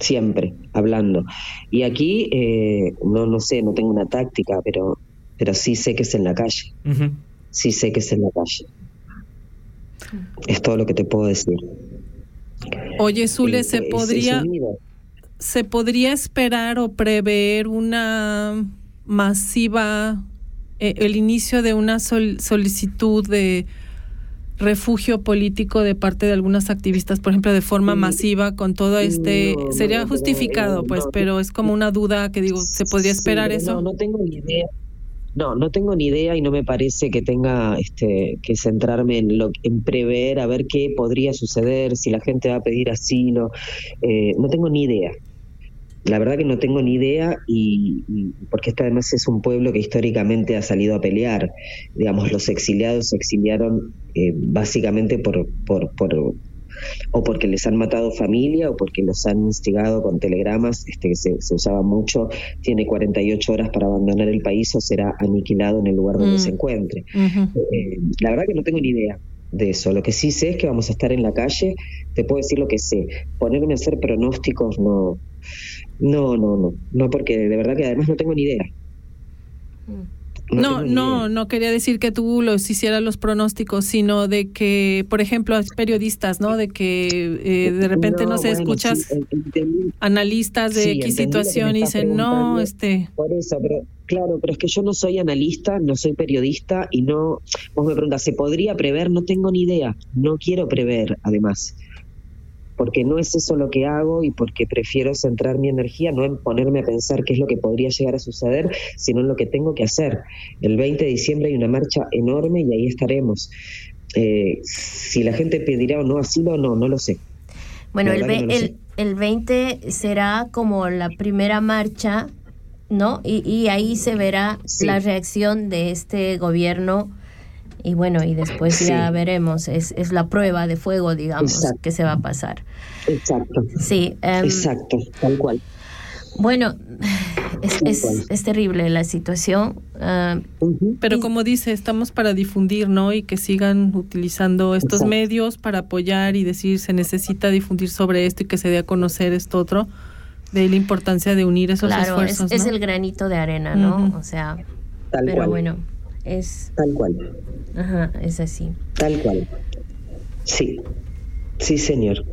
siempre hablando. Y aquí eh, no no sé, no tengo una táctica, pero pero sí sé que es en la calle. Sí sé que es en la calle. Es todo lo que te puedo decir. Oye, Zule, ¿se podría ¿se podría esperar o prever una masiva, eh, el inicio de una solicitud de refugio político de parte de algunas activistas, por ejemplo, de forma masiva con todo este... sería justificado, pues, pero es como una duda que digo, ¿se podría esperar eso? No, no tengo ni idea. No, no tengo ni idea y no me parece que tenga este, que centrarme en, lo, en prever a ver qué podría suceder, si la gente va a pedir asilo. Eh, no tengo ni idea la verdad que no tengo ni idea y, porque este además es un pueblo que históricamente ha salido a pelear. Digamos, los exiliados se exiliaron eh, básicamente por, por, por, o porque les han matado familia o porque los han instigado con telegramas, este que se, usaba mucho, tiene 48 horas para abandonar el país o será aniquilado en el lugar donde mm. se encuentre. Eh, la verdad que no tengo ni idea de eso. Lo que sí sé es que vamos a estar en la calle, te puedo decir lo que sé. Ponerme a hacer pronósticos no, no, no, no, no, porque de verdad que además no tengo ni idea. No, no, no, quería decir que tú los hicieras los pronósticos, sino de que, por ejemplo, periodistas, ¿no? De que eh, de repente no, se escuchas analistas de qué situación y dicen, no, este... Por eso, pero claro, pero es que yo no soy analista, no soy periodista y no, vos me preguntas, ¿se podría prever? No tengo ni idea, no quiero prever, además porque no es eso lo que hago y porque prefiero centrar mi energía no en ponerme a pensar qué es lo que podría llegar a suceder, sino en lo que tengo que hacer. El 20 de diciembre hay una marcha enorme y ahí estaremos. Eh, si la gente pedirá o no asilo, no, no lo sé. Bueno, el, el, 20 será como la primera marcha, ¿no? Y, ahí se verá la reacción de este gobierno y bueno, y después ya veremos, es, es la prueba de fuego, digamos, que se va a pasar. Exacto. Sí. Em, Exacto, tal cual. Bueno, es, es, terrible la situación. Ah, Pero como dice, estamos para difundir, ¿no? Y que sigan utilizando estos medios para apoyar y decir se necesita difundir sobre esto y que se dé a conocer esto otro, de la importancia de unir esos esfuerzos. Es, es el granito de arena, ¿no? O sea, pero bueno, es... Tal cual. Ajá, es así. Tal cual. Sí, sí, señor.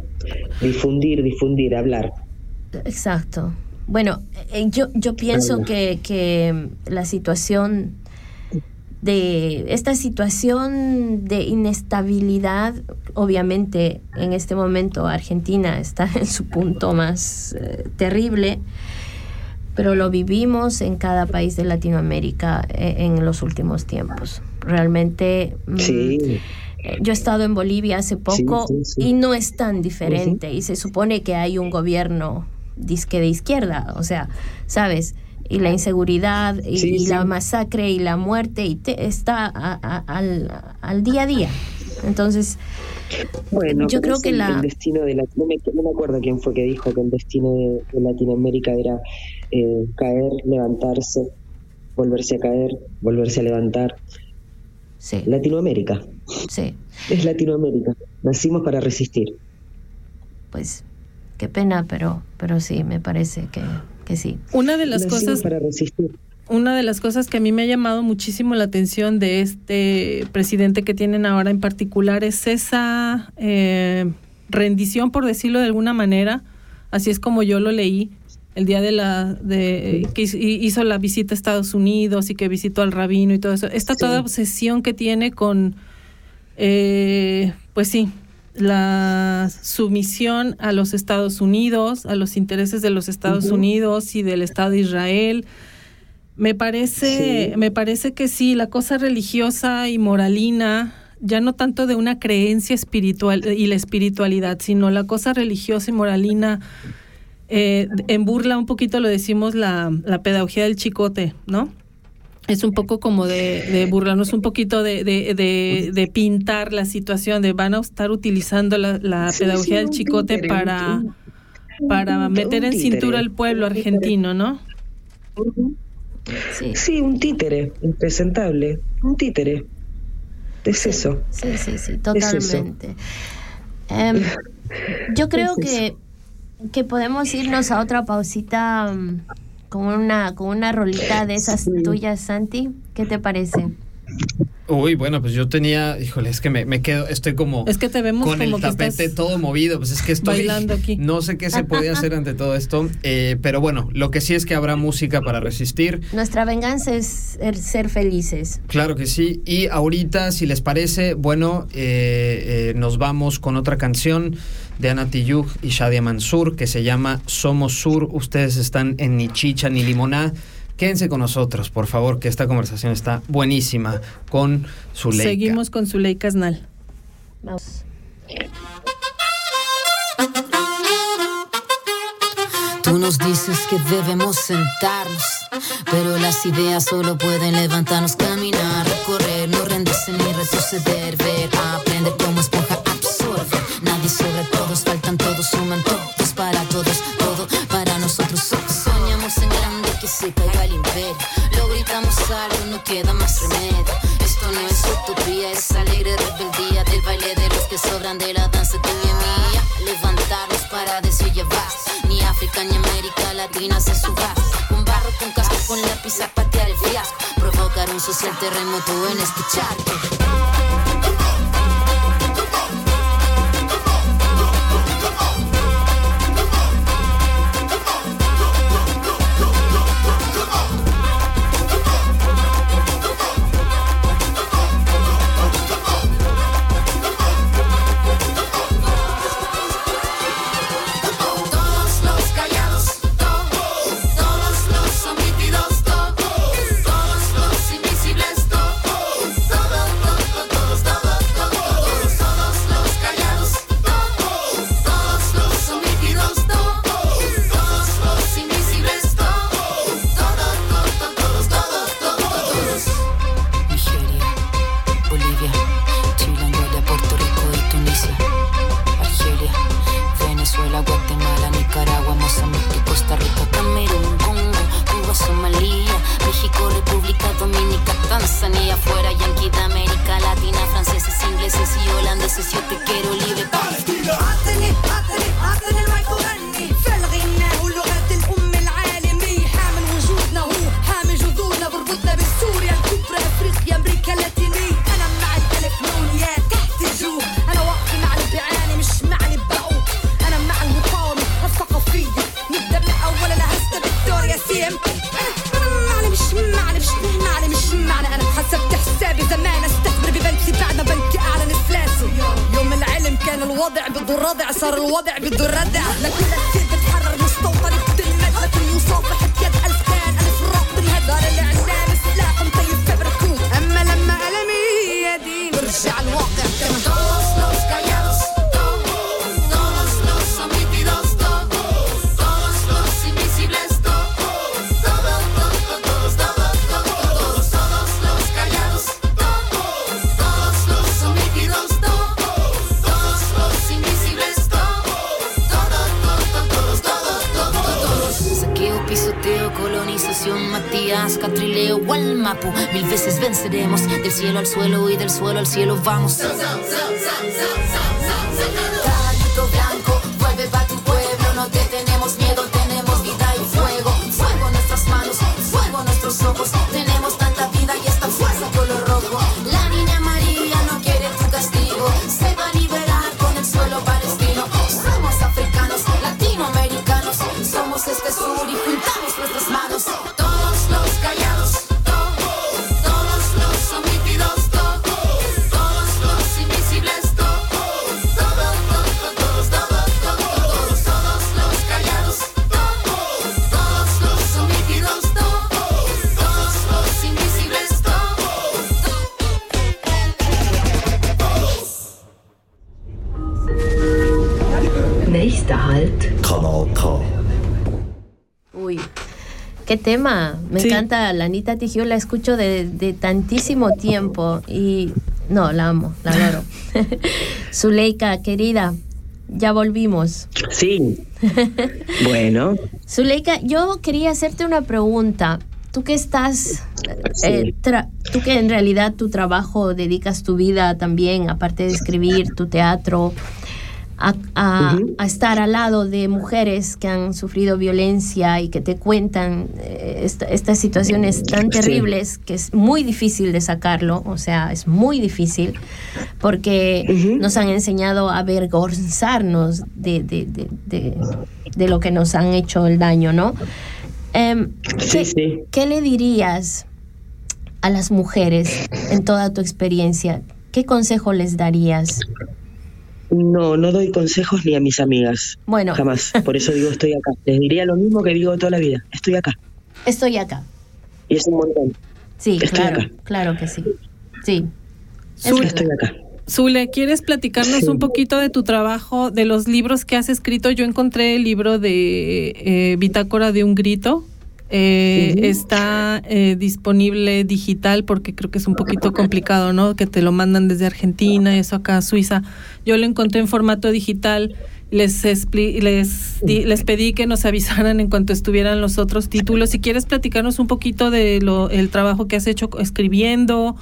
Difundir, difundir, hablar. Exacto. Bueno, eh, yo, yo pienso que, que la situación de esta situación de inestabilidad, obviamente en este momento Argentina está en su punto más eh, terrible pero lo vivimos en cada país de Latinoamérica eh, en los últimos tiempos. Realmente... Mm, eh, yo he estado en Bolivia hace poco y no es tan diferente y se supone que hay un gobierno disque de izquierda, o sea, ¿sabes? Y la inseguridad y, la masacre y la muerte y está al, día a día. Entonces, bueno, yo creo que la... El destino de la... No me, no me acuerdo quién fue que dijo que el destino de Latinoamérica era eh, caer, levantarse, volverse a caer, volverse a levantar. Sí. Latinoamérica. Sí. Es Latinoamérica. Nacimos para resistir. Pues qué pena, pero, pero sí, me parece que, que sí. Una de las cosas para resistir. Una de las cosas que a mí me ha llamado muchísimo la atención de este presidente que tienen ahora en particular es esa eh, rendición, por decirlo de alguna manera, así es como yo lo leí, el día de la de que hizo la visita a Estados Unidos y que visitó al rabino y todo eso. Esta toda obsesión que tiene con eh, pues sí la sumisión a los Estados Unidos a los intereses de los Estados Unidos y del Estado de Israel. Me parece me parece que sí la cosa religiosa y moralina ya no tanto de una creencia espiritual y la espiritualidad sino la cosa religiosa y moralina eh, en burla un poquito lo decimos la, la, pedagogía del chicote, ¿no? Es un poco como de, de burlarnos un poquito de, de, pintar la situación, de van a estar utilizando la, pedagogía del chicote para, para meter en cintura al pueblo argentino, ¿no? Sí. un títere, impresentable, un títere. Es eso. Sí, sí, sí, totalmente. Em, yo creo que que podemos irnos a otra pausita mm, con una, con una rolita de esas tuyas, Santi. ¿Qué te parece? Uy, bueno, pues yo tenía, híjole, es que me, quedo, estoy como es que te vemos con el tapete todo movido, pues es que estoy bailando aquí. No sé qué se puede hacer ante todo esto, eh, pero bueno, lo que sí es que habrá música para resistir. Nuestra venganza es ser felices. Claro que sí. Y ahorita, si les parece, bueno, eh, eh, nos vamos con otra canción de Ana y Shadia Mansur que se llama Somos Sur. Ustedes están en ni chicha ni limoná. Quédense con nosotros, por favor, que esta conversación está buenísima con Zuleika. Seguimos con Zuleika Casnal. Vamos. Tú nos dices que debemos sentarnos, pero las ideas solo pueden levantarnos, caminar, recorrer, no rendirse ni retroceder, ver, aprender como esponja, absorber. Nadie sobre todos, faltan todos, suman todos para todos, todo para nosotros. Soñamos en grande que se caiga el imperio. Lo gritamos algo, no queda más remedio. Esto no es utopía, es alegre rebeldía del baile de los que sobran de la danza y mía. Levantarnos para decir llevar. Ni África ni América Latina se suba. Un barro con casco, con lápiz a patear el fiasco. Provocar un social terremoto en. Todos cielo vamos. Qué tema. Me Sí. encanta. La Anita Tijoux la escucho de, de tantísimo tiempo y no, la amo, la adoro. Zuleika, querida, ya volvimos. Sí. Bueno, Zuleika, yo quería hacerte una pregunta. Tú que estás, eh, tú que en realidad tu trabajo dedicas tu vida también, aparte de escribir, tu teatro, a, a- Ujú. a estar al lado de mujeres que han sufrido violencia y que te cuentan eh, esta- estas situaciones tan Sí. terribles que es muy difícil de sacarlo, o sea, es muy difícil porque nos han enseñado a avergonzarnos de, de, de, de- de lo que nos han hecho el daño, ¿no? Em, Sí, ¿qué, sí. qué le dirías a las mujeres en toda tu experiencia? ¿Qué consejo les darías? No, no doy consejos ni a mis amigas. Bueno. Jamás. Por eso digo estoy acá. Les diría lo mismo que digo toda la vida. Estoy acá. Estoy acá. Y es un montón. Sí, Estoy claro, acá. claro que sí. Sí. Es Zul- verdad. Estoy acá. Zule, ¿quieres platicarnos un poquito de tu trabajo, de los libros que has escrito? Yo encontré el libro de eh, Bitácora de un grito. Eh, Está eh, disponible digital porque creo que es un poquito complicado, ¿no? Que te lo mandan desde Argentina y eso acá a Suiza. Yo lo encontré en formato digital. Les, les, les pedí que nos avisaran en cuanto estuvieran los otros títulos. Si quieres platicarnos un poquito de lo, el trabajo que has hecho escribiendo,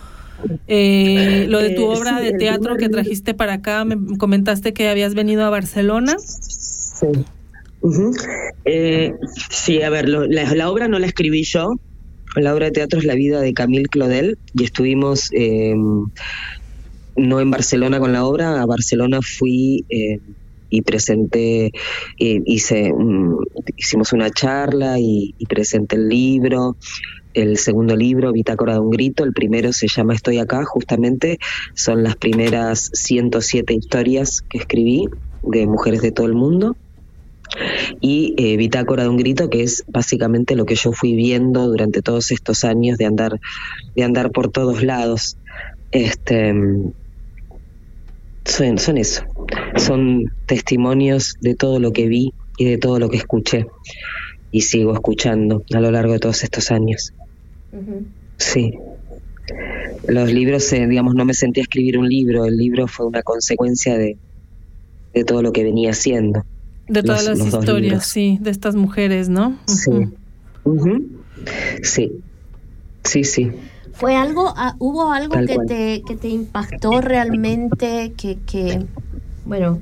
eh, lo de tu Eh, obra sí, de teatro que trajiste para acá, me comentaste que habías venido a Barcelona. Sí. Eh, sí, a ver, la, la obra no la escribí yo. La obra de teatro es La vida de Camille Claudel y estuvimos eh, no en Barcelona con la obra, a Barcelona fui eh, y presenté, eh, hice, hicimos una charla y, y presenté el libro. El segundo libro, Bitácora de un grito, el primero se llama Estoy acá, justamente son las primeras 107 historias que escribí de mujeres de todo el mundo y eh, Bitácora de un grito, que es básicamente lo que yo fui viendo durante todos estos años de andar, de andar por todos lados. Este, son, son eso, son testimonios de todo lo que vi y de todo lo que escuché y sigo escuchando a lo largo de todos estos años. Sí. Los libros, eh, digamos, no me sentí a escribir un libro, el libro fue una consecuencia de, de todo lo que venía haciendo. De todas Los- las los historias, sí, de estas mujeres, ¿no? Sí. Sí, sí, sí. ¿Fue algo, ah, hubo algo Tal que cual. te, que te impactó realmente, que, que, bueno,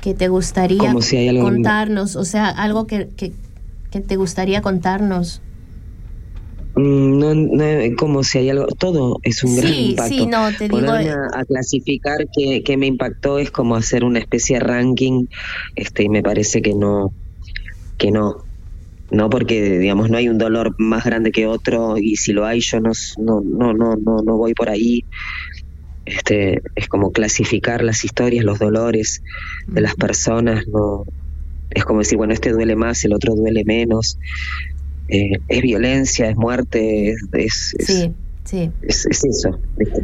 que te gustaría si contarnos? O sea, algo que, que, que te gustaría contarnos. Mm, No, no, como si hay algo, todo es un gran impacto. sí, no, te digo, Ponerme eh, a, a clasificar qué, qué me impactó es como hacer una especie de ranking, este, y me parece que no, que no, no porque digamos no hay un dolor más grande que otro y si lo hay yo no, no, no, no, no, no voy por ahí. Este, es como clasificar las historias, los dolores de las personas, no, es como decir, bueno, este duele más, el otro duele menos. Eh, es violencia, es muerte, es, es, es- Sí, sí. es- es eso. ¿viste?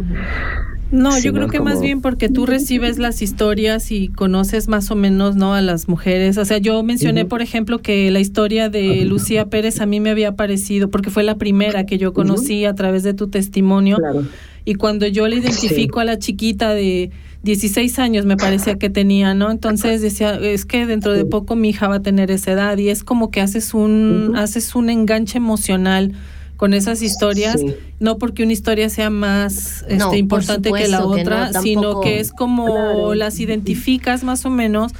No, Sí, yo creo que más bien porque tú recibes las historias y conoces más o menos, ¿no? A las mujeres. O sea, yo mencioné, por ejemplo, que la historia de Lucía Pérez a mí me había parecido, porque fue la primera que yo conocí a través de tu testimonio. Claro. Y cuando yo le identifico a la chiquita de 16 años, me parecía que tenía, ¿no? Entonces decía, es que dentro de poco mi hija va a tener esa edad y es como que haces un, haces un enganche emocional con esas historias, Sí. no porque una historia sea más este, No, importante que la que otra, no, sino que es como Claro. las identificas más o menos.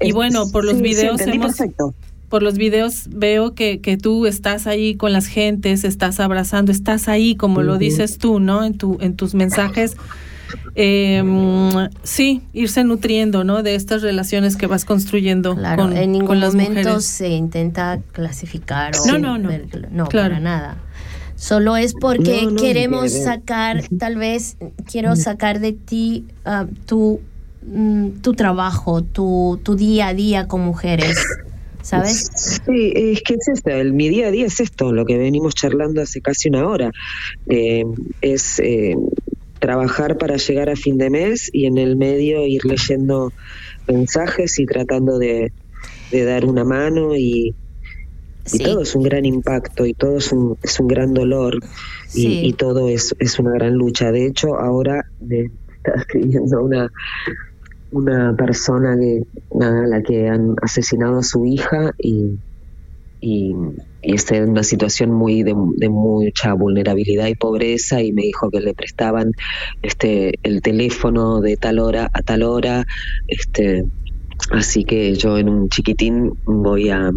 Y bueno, por los sí, sí, videos entendí hemos, perfecto. por los videos veo que, que tú estás ahí con las gentes, estás abrazando, estás ahí, como lo dices tú, ¿no? En, tu, en tus mensajes. Eh, mm, sí, irse nutriendo, ¿no? De estas relaciones que vas construyendo Claro, con, en ningún con las momento mujeres. se intenta clasificar o No, no, no. ver- no, Claro. para nada. Solo es porque No, no, queremos que- sacar, tal vez quiero sacar de ti ah, tu, mm, tu trabajo, tu, tu día a día con mujeres, ¿sabes? Sí, es que es esto, el, mi día a día es esto, lo que venimos charlando hace casi una hora. Eh, es eh, trabajar para llegar a fin de mes y en el medio ir leyendo mensajes y tratando de, de dar una mano y, y todo es un gran impacto y todo es un, es un gran dolor y, Sí. y todo es, es una gran lucha. De hecho, ahora me está escribiendo una, una persona que a la que han asesinado a su hija y, y, y está en una situación muy de, de mucha vulnerabilidad y pobreza y me dijo que le prestaban este el teléfono de tal hora a tal hora este así que yo en un chiquitín voy a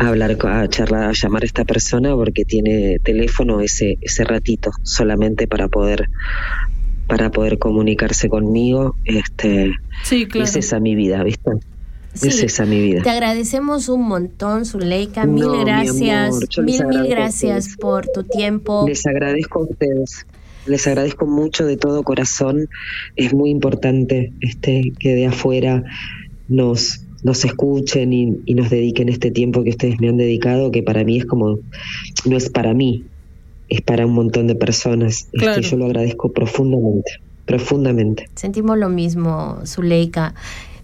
a hablar, a charlar, a llamar a esta persona porque tiene teléfono ese, ese ratito solamente para poder para poder comunicarse conmigo, este, Sí, claro. es esa mi vida, ¿viste? Sí. Es esa mi vida. Te agradecemos un montón, Zuleika. Mil No, mi gracias. mil, mil gracias por tu tiempo. Les agradezco a ustedes. Les agradezco mucho de todo corazón. Es muy importante este que de afuera nos nos escuchen y, y nos dediquen este tiempo que ustedes me han dedicado, que para mí es como, no es para mí, es para un montón de personas. Este, Claro. yo lo agradezco profundamente. profundamente. Sentimos lo mismo, Zuleika.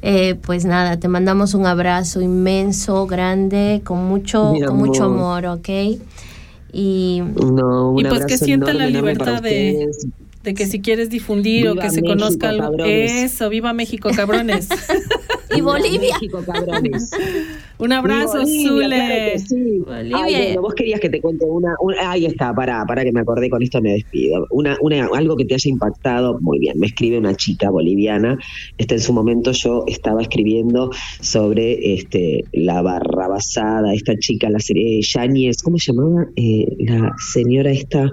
Eh, pues nada, te mandamos un abrazo inmenso, grande, con mucho, Mi con mucho amor. ¿ok? Y No, un Y pues que sientan la libertad de, de que si quieres difundir o que se México, conozca algo. cabrones. Eso, viva México, cabrones. Y Bolivia. México, cabrones. Un abrazo, Bolivia, Zule. claro que sí. Bolivia. Ay, bueno, vos querías que te cuente una, un- ahí está, para, para que me acordé, con esto me despido. Una, una, algo que te haya impactado, muy bien, me escribe una chica boliviana, este, en su momento yo estaba escribiendo sobre este, la barrabasada, esta chica, la serie Yáñez, ¿cómo se llamaba? Eh, la señora esta,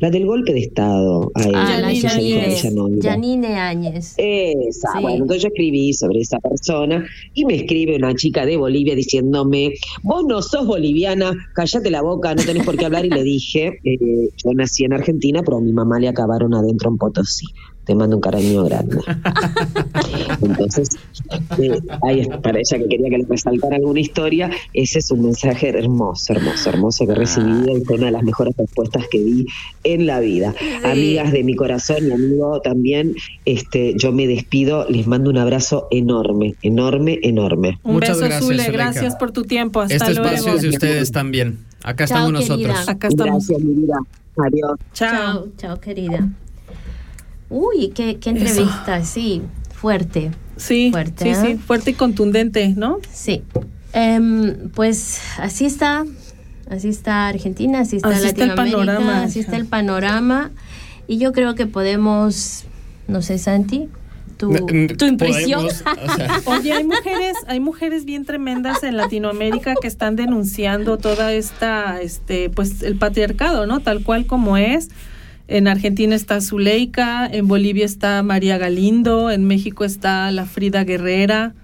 la del golpe de Estado. Ay, Ah, la. Yanine Áñez. Esa, Sí. bueno, entonces yo escribí sobre esa persona y me escribe una chica de Bolivia diciéndome, vos no sos boliviana, cállate la boca, no tenés por qué hablar. Y le dije, eh, yo nací en Argentina, pero a mi mamá le acabaron adentro en Potosí. Te mando un cariño grande. Entonces, eh, ahí es, para ella que quería que le resaltara alguna historia, ese es un mensaje hermoso, hermoso, hermoso que he recibido y fue una de las mejores respuestas que di en la vida. Amigas de mi corazón y amigo también, este, yo me despido, les mando un abrazo enorme, enorme, enorme. Un Muchas beso, gracias, Zule. Gracias por tu tiempo. Hasta Este luego. espacio es de ustedes también. Acá Chao, estamos nosotros. querida. Acá estamos. Gracias, mi vida. Adiós. Chao. Chao, chao, querida. Uy, qué, qué entrevista, sí, fuerte. Sí, Fuerte, sí, ¿eh? sí, fuerte y contundente, ¿no? Sí. Em, pues así está, así está Argentina, así está Así está el Latinoamérica, panorama. así está el panorama. Y yo creo que podemos, no sé, Santi, tu, tu impresión. podemos, o sea, Oye, hay mujeres, hay mujeres bien tremendas en Latinoamérica que están denunciando toda esta, este, pues el patriarcado, ¿no? Tal cual como es. En Argentina está Zuleika, en Bolivia está María Galindo, en México está la Frida Guerrera,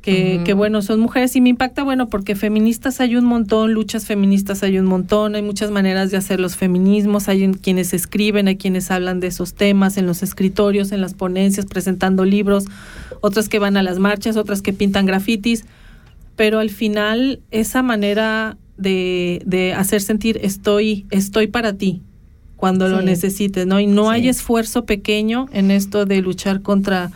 que, que bueno, son mujeres. Y me impacta, bueno, porque feministas hay un montón, luchas feministas hay un montón, hay muchas maneras de hacer los feminismos, hay en- quienes escriben, hay quienes hablan de esos temas en los escritorios, en las ponencias, presentando libros, otras que van a las marchas, otras que pintan grafitis, pero al final esa manera de, de hacer sentir estoy, estoy para ti cuando lo necesites, ¿no? Y no hay esfuerzo pequeño en esto de luchar contra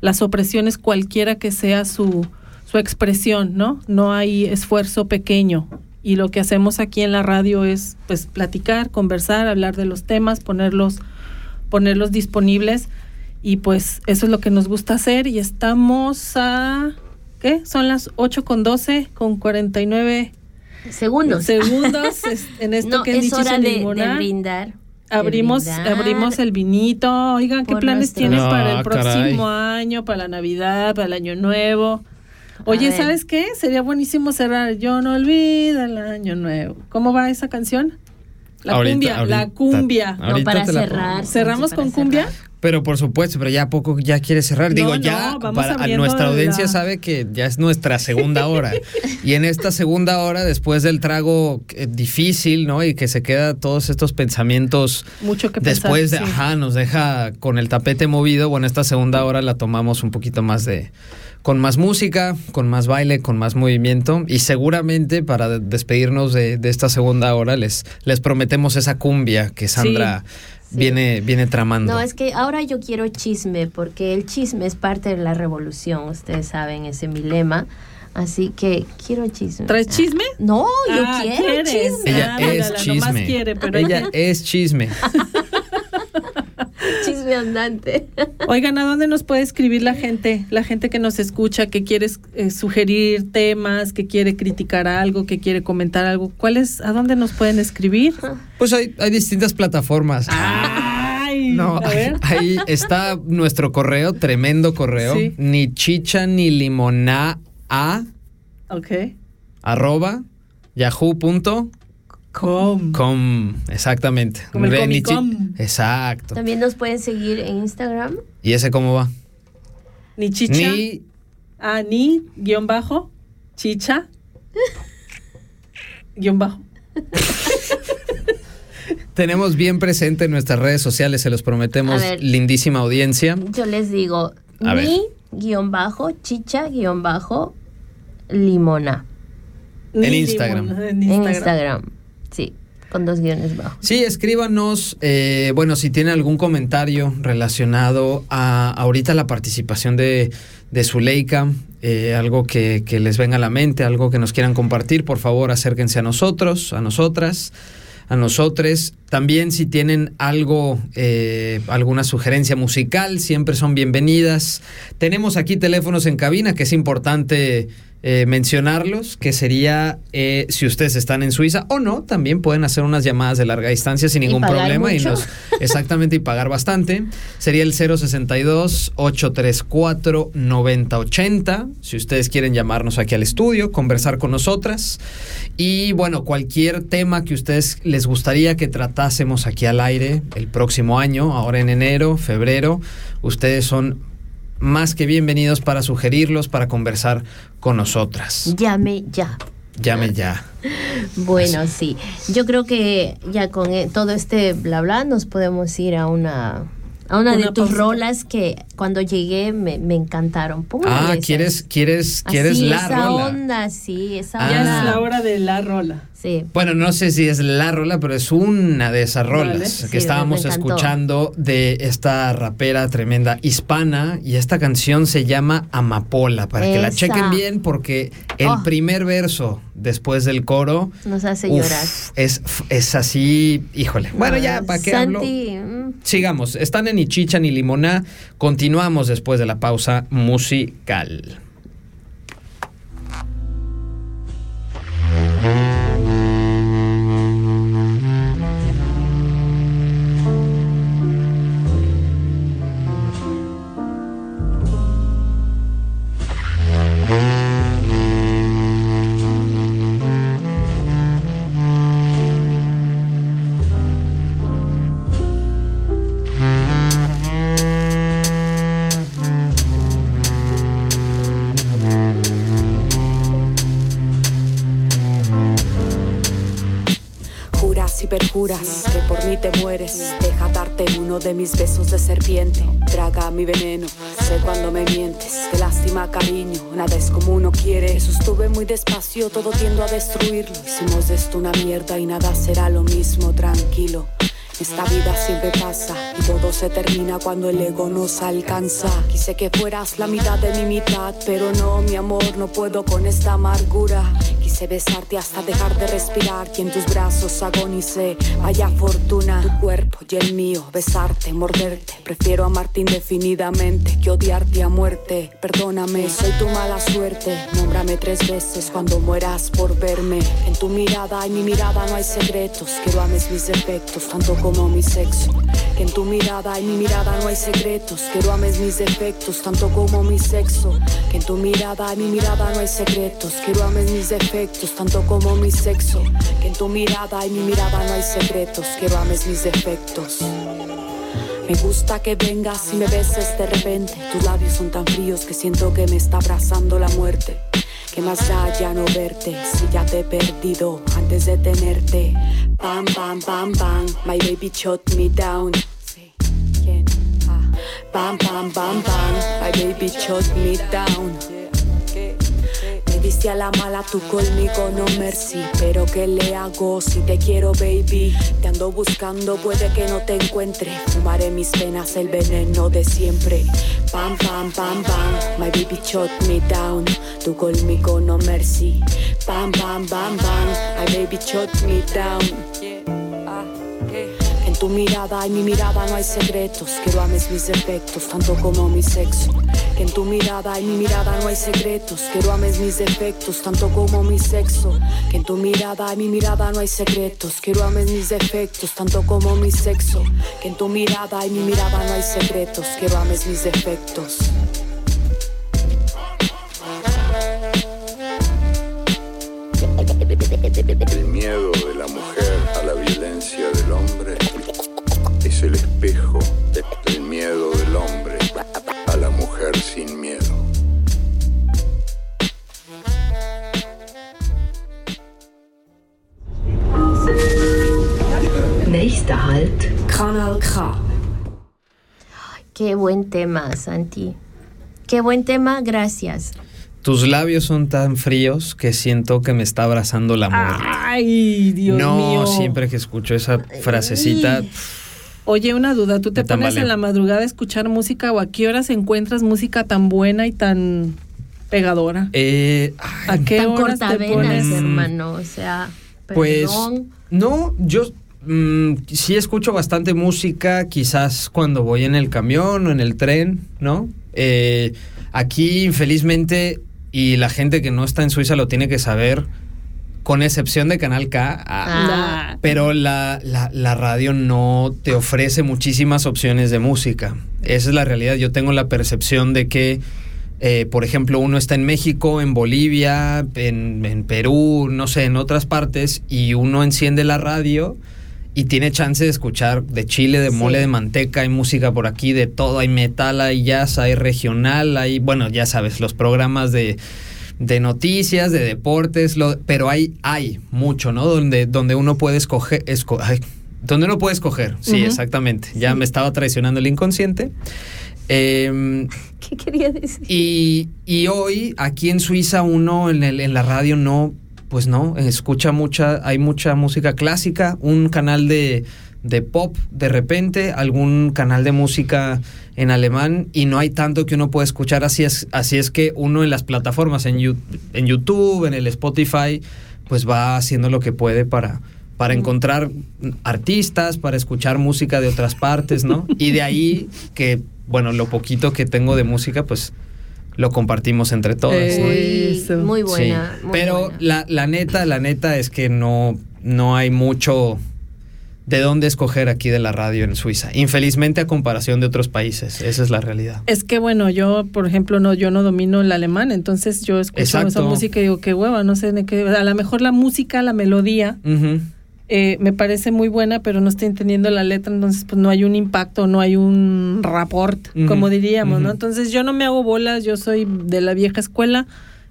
las opresiones, cualquiera que sea su, su expresión, ¿no? No hay esfuerzo pequeño. Y lo que hacemos aquí en la radio es pues platicar, conversar, hablar de los temas, ponerlos, ponerlos disponibles. Y pues eso es lo que nos gusta hacer. Y estamos a ¿qué? Son las 8 con 12, con 49 Segundos. segundos en esto no, que es es hora de, de brindar. Abrimos, abrimos el vinito. Oigan, ¿qué planes nuestro- No, para el Ah, caray. próximo año, para la Navidad, para el Año Nuevo? Oye. ¿sabes qué? Sería buenísimo cerrar. Yo no olvido el Año Nuevo. ¿Cómo va esa canción? La Ahorita, cumbia, la cumbia. No, para cerrar. pongo. ¿Cerramos con cumbia? Pero por supuesto, pero ya poco ya quiere cerrar. No, Digo, no, ya para nuestra audiencia la- sabe que ya es nuestra segunda hora. y en esta segunda hora, después del trago eh, difícil, ¿no? Y que se queda todos estos pensamientos Mucho que después de, sí. ajá, nos deja con el tapete movido. Bueno, esta segunda hora la tomamos un poquito más de con más música, con más baile, con más movimiento y seguramente para de- despedirnos de, de esta segunda hora les, les prometemos esa cumbia que Sandra Sí. Viene, viene tramando. No, es que ahora yo quiero chisme, porque el chisme es parte de la revolución, ustedes saben, ese es mi lema. Así que quiero chisme. ¿Traes chisme? No, yo Ah, quiero ¿quieres? chisme. Ella Ah, es mírala, chisme. quiere, pero Ella ella- es chisme. Chisme andante. Oigan, ¿a dónde nos puede escribir la gente? La gente que nos escucha, que quiere eh, sugerir temas, que quiere criticar algo, que quiere comentar algo. ¿Cuál es, ¿A dónde nos pueden escribir? Pues hay, hay distintas plataformas. Ay, No, a ver. ahí está nuestro correo, tremendo correo. Sí. Ni chicha ni limoná a Ok. arroba yahoo.com. Com. Exactamente. Como el ni. Exacto. También nos pueden seguir en Instagram. ¿Y ese cómo va? Ni chicha. Ni Ah, ni, guion bajo, chicha, guion bajo. tenemos bien presente en nuestras redes sociales, se los prometemos, ver. lindísima audiencia. Yo les digo, A ver. mi guion bajo, chicha guion bajo, limona. Ni En Instagram. En Instagram. Con dos guiones bajos. Sí, escríbanos, eh, bueno, si tienen algún comentario relacionado a ahorita la participación de, de Zuleika, eh, algo que, que les venga a la mente, algo que nos quieran compartir, por favor acérquense a nosotros, a nosotras a nosotros. También si tienen algo, eh, alguna sugerencia musical, siempre son bienvenidas. Tenemos aquí teléfonos en cabina, que es importante eh, mencionarlos, que sería eh, si ustedes están en Suiza o no, también pueden hacer unas llamadas de larga distancia sin ningún pagar problema y nos exactamente y pagar bastante. Sería el 062 834 9080, si ustedes quieren llamarnos aquí al estudio, conversar con nosotras y bueno, cualquier tema que ustedes les gustaría que tratásemos aquí al aire el próximo año, ahora en enero, febrero, ustedes son más que bienvenidos para sugerirlos, para conversar con nosotras. Llame ya. Llame ya. Bueno, sí. Yo creo que ya con eh, todo este bla bla nos podemos ir a una a una, de tus rolas que cuando llegué me, me encantaron. Ah, esa. ¿quieres, quieres, quieres Así, la esa rola? onda, sí, esa Ah. Ya onda. es la hora de la rola. Sí. Bueno, no sé si es la rola, pero es una de esas Vale. rolas Sí, que estábamos escuchando de esta rapera tremenda hispana y esta canción se llama Amapola, para que la chequen bien porque el Oh. primer verso después del coro Nos hace uf, llorar. es, es así, híjole. Bueno, ya, ¿para qué hablo? Santi, mm, Sigamos, están en Ichicha ni Limoná, continuamos después de la pausa musical. Despacio, todo tiendo a destruirlo. Hicimos de esto una mierda y nada será lo mismo. Tranquilo. Esta vida siempre pasa y todo se termina cuando el ego nos alcanza. Quise que fueras la mitad de mi mitad, pero no, mi amor, no puedo con esta amargura. Quise besarte hasta dejar de respirar y en tus brazos agonicé. Vaya fortuna, tu cuerpo y el mío, besarte, morderte. Prefiero amarte indefinidamente que odiarte a muerte. Perdóname, soy tu mala suerte. Nómbrame tres veces cuando mueras por verme. En tu mirada y mi mirada no hay secretos. Quiero ames mis defectos, tanto como mi sexo. Que en tu mirada y mi mirada no hay secretos. Quiero ames mis defectos, tanto como mi sexo. Que en tu mirada y mi mirada no hay secretos. Quiero ames mis defectos, tanto como mi sexo. Que en tu mirada y mi mirada no hay secretos. Quiero ames mis defectos. Me gusta que vengas y me beses de repente. Tus labios son tan fríos que siento que me está abrazando la muerte. Que más da ya no verte si ya te he perdido antes de tenerte. Bam, bam, bam, bam, my baby shot me down. Bam, bam, bam, bam, my baby shot me down. Me diste a la mala, tú conmigo no mercy. Pero ¿qué le hago si te quiero, baby? Te ando buscando, puede que no te encuentre. Fumaré mis penas, el veneno de siempre. Pam, pam, pam, pam, my baby shot me down. Tú conmigo no mercy. Pam, pam, pam, pam, my baby shot me down. Tu mirada y mi mirada no hay secretos. Quiero ames mis defectos, tanto como mi sexo. Que en tu mirada y mi mirada no hay secretos. Quiero ames mis defectos, tanto como mi sexo. Que en tu mirada y mi mirada no hay secretos. Quiero ames mis defectos, tanto como mi sexo. Que en tu mirada y mi mirada no hay secretos. Quiero ames mis defectos. El miedo es el espejo del miedo del hombre a la mujer sin miedo. Nächster Halt, Kanal K. Qué buen tema, Santi. Qué buen tema, gracias. Tus labios son tan fríos que siento que me está abrazando la muerte. Ay, Dios no, mío. siempre que escucho esa frasecita, Oye, una duda, ¿tú te pones tambaleo. en la madrugada a escuchar música o a qué horas encuentras música tan buena y tan pegadora? eh, ¿A qué Tan horas te pones? hermano. O sea, Pues perdón. no, yo mm, sí escucho bastante música, quizás cuando voy en el camión o en el tren, ¿no? Eh, aquí, infelizmente, y la gente que no está en Suiza lo tiene que saber, con excepción de Canal K, ah, Ah. pero la, la- la radio no te ofrece muchísimas opciones de música. Esa es la realidad. Yo tengo la percepción de que, eh, por ejemplo, uno está en México, en Bolivia, en, en Perú, no sé, en otras partes, y uno enciende la radio y tiene chance de escuchar de Chile, de mole Sí. de manteca, hay música por aquí, de todo, hay metal, hay jazz, hay regional, hay, bueno, ya sabes, los programas de de noticias, de deportes, lo- pero hay, hay mucho, ¿no? Donde, donde uno puede escoger, esco- ay, donde uno puede escoger, sí, exactamente. Ya me estaba traicionando el inconsciente. Em, ¿Qué quería decir? y, y hoy aquí en Suiza uno en, el- en la radio no, pues no, escucha mucha, hay mucha música clásica, un canal de, de pop de repente, algún canal de música en alemán y no hay tanto que uno pueda escuchar, así es, así es que uno en las plataformas, en, en YouTube, en el Spotify, pues va haciendo lo que puede para, para encontrar artistas, para escuchar música de otras partes, ¿no? Y de ahí que, bueno, lo poquito que tengo de música, pues lo compartimos entre todas. ¿no? Eh, Eso. Muy, Sí. buena. muy Pero buena. La, la neta, la neta es que no, no hay mucho de dónde escoger aquí de la radio en Suiza. Infelizmente a comparación de otros países. Esa es la realidad. Es que bueno, yo por ejemplo no, yo no domino el alemán, entonces yo escucho esa música y digo qué hueva, no sé de qué, a lo mejor la música, la melodía eh, me parece muy buena, pero no estoy entendiendo la letra, entonces pues no hay un impacto, no hay un rapport, como diríamos, ¿no? Entonces yo no me hago bolas, yo soy de la vieja escuela,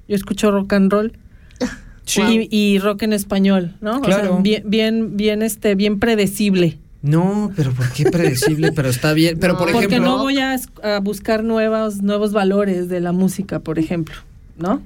yo escucho rock and roll. Sí. Y, y rock en español, ¿no? O sea, Claro. bien, bien, bien, este, bien predecible. No, pero ¿por qué predecible? pero está bien. Pero No, por Porque ejemplo. no voy a, buscar nuevos, nuevos valores de la música, por ejemplo, ¿no?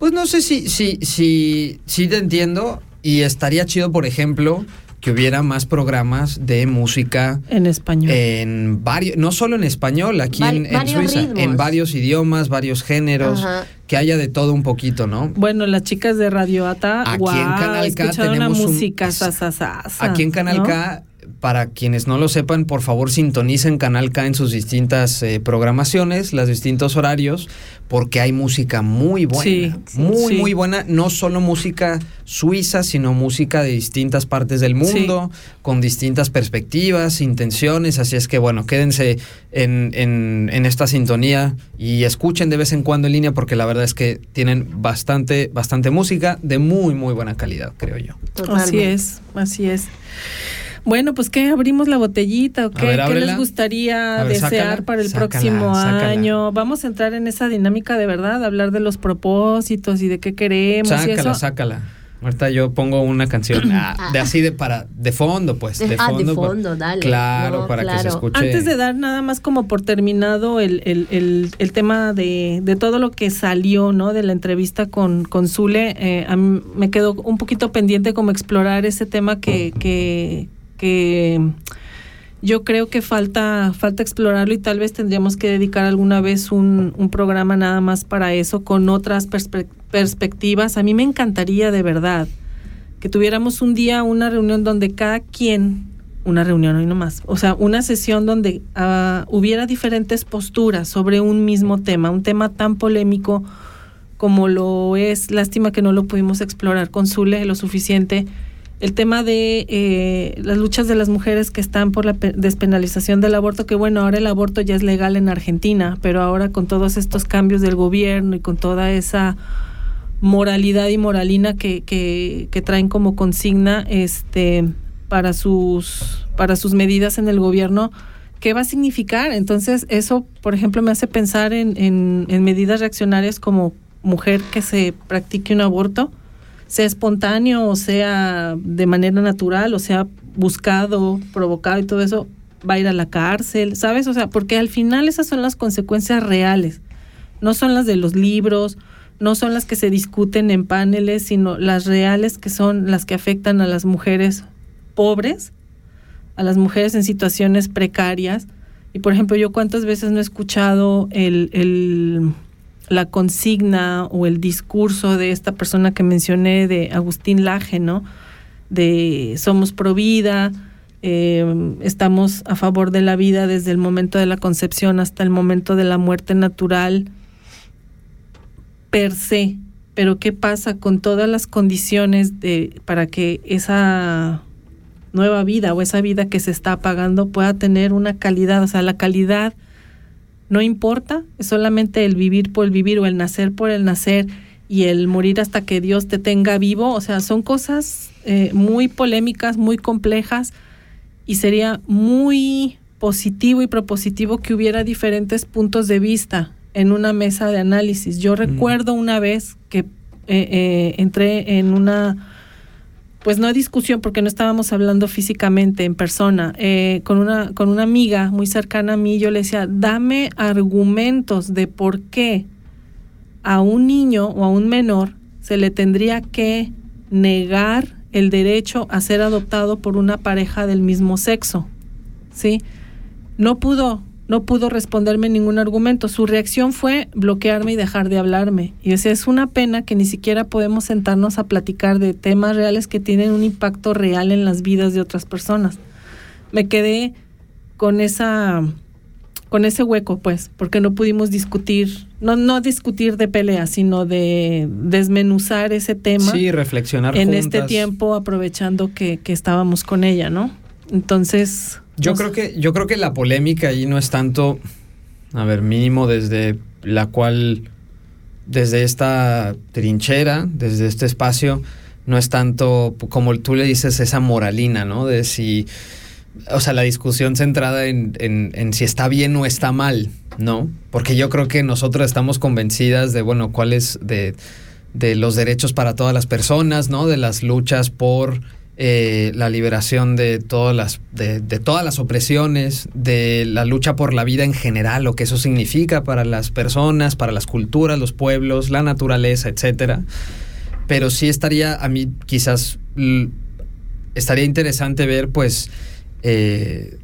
Pues no sé si, si, si, si te entiendo. Y estaría chido, por ejemplo, que hubiera más programas de música En español. en varios, no solo en español, aquí en, en Suiza, ritmos. en varios idiomas, varios géneros, Ajá. que haya de todo un poquito, ¿no? Bueno, las chicas de Radio Ata, Aquí en guau, Canal K una tenemos un- música sasasasa, Aquí en Canal ¿no? K, para quienes no lo sepan, por favor sintonicen Canal K en sus distintas eh, programaciones, los distintos horarios, porque hay música muy buena, Sí, muy, sí. muy buena, no solo música suiza, sino música de distintas partes del mundo, con distintas perspectivas, intenciones, así es que bueno, quédense en, en- en esta sintonía y escuchen de vez en cuando en línea, porque la verdad es que tienen bastante, bastante música de muy, muy buena calidad, creo yo. Así es, así es. Bueno, pues ¿qué? ¿Abrimos la botellita o qué? ver, ¿Qué ábrela. les gustaría ver, desear sácala, para el sácala, próximo sácala. año? Vamos a entrar en esa dinámica de verdad, hablar de los propósitos y de qué queremos y Sácala, eso. sácala. Ahorita yo pongo una canción ah, de así de para de fondo, pues, de Ah, de fondo. fondo, dale. Claro, No, para que se escuche. Antes de dar nada más como por terminado el, el, el, el tema de, de todo lo que salió, ¿no? De la entrevista con, con Zule, eh, a mí me quedó un poquito pendiente como explorar ese tema que, que, que yo creo que falta, falta explorarlo y tal vez tendríamos que dedicar alguna vez un, un programa nada más para eso, con otras perspe- perspectivas. A mí me encantaría de verdad que tuviéramos un día una reunión donde cada quien, una reunión hoy nomás, o sea, una sesión donde ah, hubiera diferentes posturas sobre un mismo tema, un tema tan polémico como lo es, lástima que no lo pudimos explorar con Zule lo suficiente, el tema de eh, las luchas de las mujeres que están por la pe- despenalización del aborto, que bueno, ahora el aborto ya es legal en Argentina, pero ahora con todos estos cambios del gobierno y con toda esa moralidad y moralina que, que, traen como consigna este para sus para sus medidas en el gobierno qué va a significar entonces eso por ejemplo me hace pensar en, en, en medidas reaccionarias como mujer que se practique un aborto sea espontáneo o sea de manera natural o sea buscado provocado y todo eso va a ir a la cárcel sabes o sea porque al final esas son las consecuencias reales no son las de los libros, no son las que se discuten en paneles, sino las reales que son las que afectan a las mujeres pobres, a las mujeres en situaciones precarias. Y por ejemplo, yo cuántas veces no he escuchado el, el, la consigna o el discurso de esta persona que mencioné, de Agustín Laje, ¿no? De somos pro vida, eh, estamos a favor de la vida desde el momento de la concepción hasta el momento de la muerte natural per se, pero ¿qué pasa con todas las condiciones de, para que esa nueva vida o esa vida que se está apagando pueda tener una calidad? O sea, la calidad no importa, es solamente el vivir por el vivir o el nacer por el nacer y el morir hasta que Dios te tenga vivo. O sea, son cosas eh, muy polémicas, muy complejas y sería muy positivo y propositivo que hubiera diferentes puntos de vista en una mesa de análisis. Yo recuerdo una vez que eh, eh, entré en una, pues no discusión porque no estábamos hablando físicamente en persona, eh, con, una, con una amiga muy cercana a mí, yo le decía, dame argumentos de por qué a un niño o a un menor se le tendría que negar el derecho a ser adoptado por una pareja del mismo sexo. ¿Sí? No pudo, no pudo responderme ningún argumento. Su reacción fue bloquearme y dejar de hablarme. Y decía, es una pena que ni siquiera podemos sentarnos a platicar de temas reales que tienen un impacto real en las vidas de otras personas. Me quedé con esa con ese hueco, pues, porque no pudimos discutir, no, no discutir de pelea, sino de desmenuzar ese tema. Sí, reflexionar en este tiempo, aprovechando que, que estábamos con ella, ¿no? Entonces, yo creo que, yo creo que la polémica ahí no es tanto, a ver, mínimo desde la cual, desde esta trinchera, desde este espacio, no es tanto como tú le dices esa moralina, ¿no? De si, o sea, la discusión centrada en, en, en si está bien o está mal, ¿no? Porque yo creo que nosotros estamos convencidas de, bueno, cuáles de, de los derechos para todas las personas, ¿no? De las luchas por eh, la liberación de todas las de, todas las opresiones, de la lucha por la vida en general, lo que eso significa para las personas, para las culturas, los pueblos, la naturaleza, etcétera. Pero sí estaría a mí quizás estaría interesante ver, pues, eh,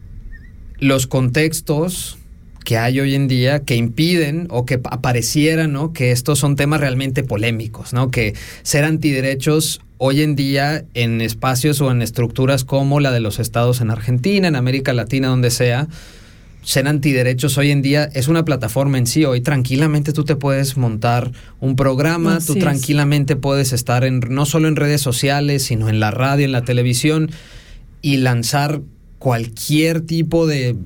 los contextos que hay hoy en día que impiden o que aparecieran, ¿no? Que estos son temas realmente polémicos, ¿no? Que ser antiderechos hoy en día en espacios o en estructuras como la de los estados en Argentina, en América Latina, donde sea, ser antiderechos hoy en día es una plataforma en sí. Hoy tranquilamente tú te puedes montar un programa, Así tú tranquilamente es. puedes estar en, no solo en redes sociales, sino en la radio, en la televisión y lanzar cualquier tipo de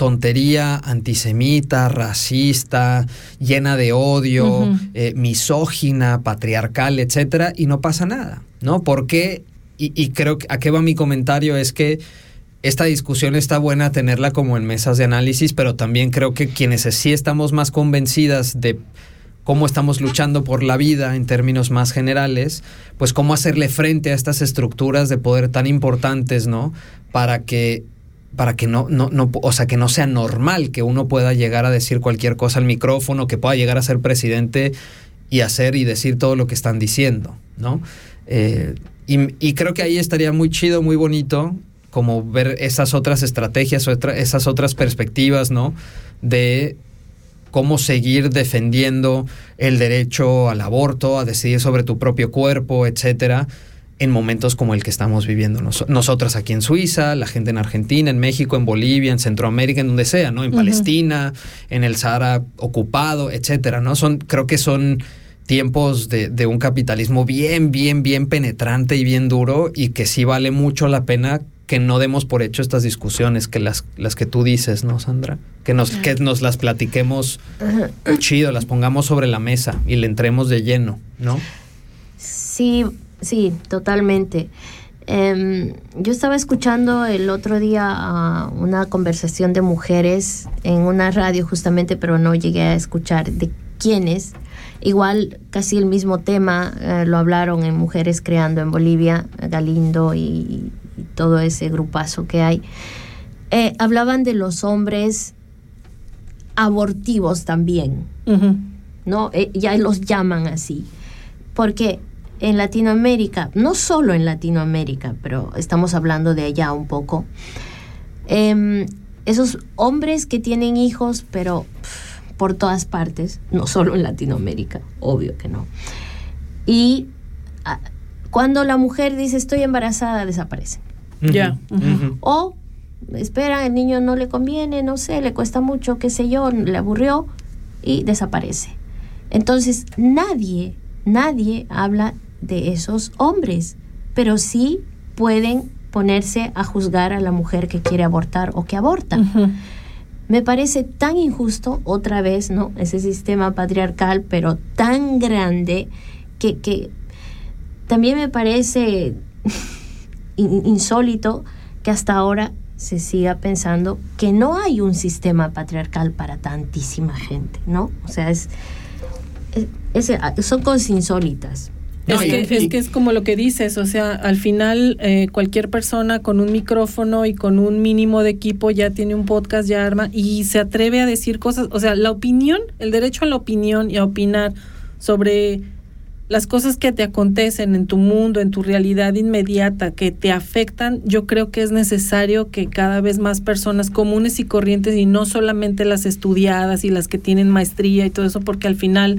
tontería antisemita, racista, llena de odio, uh -huh. eh, misógina, patriarcal, etcétera, y no pasa nada, ¿no? Porque, y, y creo que a qué va mi comentario es que esta discusión está buena tenerla como en mesas de análisis, pero también creo que quienes sí estamos más convencidas de cómo estamos luchando por la vida en términos más generales, pues cómo hacerle frente a estas estructuras de poder tan importantes, ¿no? Para que para que no, no, no, o sea, que no sea normal que uno pueda llegar a decir cualquier cosa al micrófono, que pueda llegar a ser presidente y hacer y decir todo lo que están diciendo, ¿no? Eh, y, creo que ahí estaría muy chido, muy bonito, como ver esas otras estrategias, otra, esas otras perspectivas, ¿no? De cómo seguir defendiendo el derecho al aborto, a decidir sobre tu propio cuerpo, etcétera en momentos como el que estamos viviendo nos nosotras aquí en Suiza, la gente en Argentina, en México, en Bolivia, en Centroamérica, en donde sea, ¿no? En uh -huh. Palestina, en el Sahara ocupado, etcétera, ¿no? Son, creo que son tiempos de, de, un capitalismo bien, bien, bien penetrante y bien duro y que sí vale mucho la pena que no demos por hecho estas discusiones, que las, las que tú dices, ¿no, Sandra? Que nos, que nos las platiquemos chido, las pongamos sobre la mesa y le entremos de lleno, ¿no? Sí, Sí, totalmente. Eh, yo estaba escuchando el otro día uh, una conversación de mujeres en una radio justamente, pero no llegué a escuchar de quiénes. Igual casi el mismo tema uh, lo hablaron en Mujeres Creando en Bolivia, Galindo y, y todo ese grupazo que hay. Eh, hablaban de los hombres abortivos también. Uh -huh. ¿no? Eh, ya los llaman así. Porque en Latinoamérica, no solo en Latinoamérica, pero estamos hablando de allá un poco, em, esos hombres que tienen hijos, pero por todas partes, no solo en Latinoamérica, obvio que no. Y ah, cuando la mujer dice estoy embarazada, desaparece. Ya. O espera, el niño no le conviene, no sé, le cuesta mucho, qué sé yo, le aburrió y desaparece. Entonces, nadie, nadie habla de esos hombres, pero sí pueden ponerse a juzgar a la mujer que quiere abortar o que aborta. Me parece tan injusto, otra vez, ¿no? Ese sistema patriarcal, pero tan grande, que, que también me parece in- insólito que hasta ahora se siga pensando que no hay un sistema patriarcal para tantísima gente, ¿no? O sea, es, es- es- son cosas insólitas. Es, que, es que es como lo que dices, o sea, al final eh, cualquier persona con un micrófono y con un mínimo de equipo ya tiene un podcast, ya arma y se atreve a decir cosas, o sea, la opinión, el derecho a la opinión y a opinar sobre las cosas que te acontecen en tu mundo, en tu realidad inmediata, que te afectan, yo creo que es necesario que cada vez más personas comunes y corrientes y no solamente las estudiadas y las que tienen maestría y todo eso, porque al final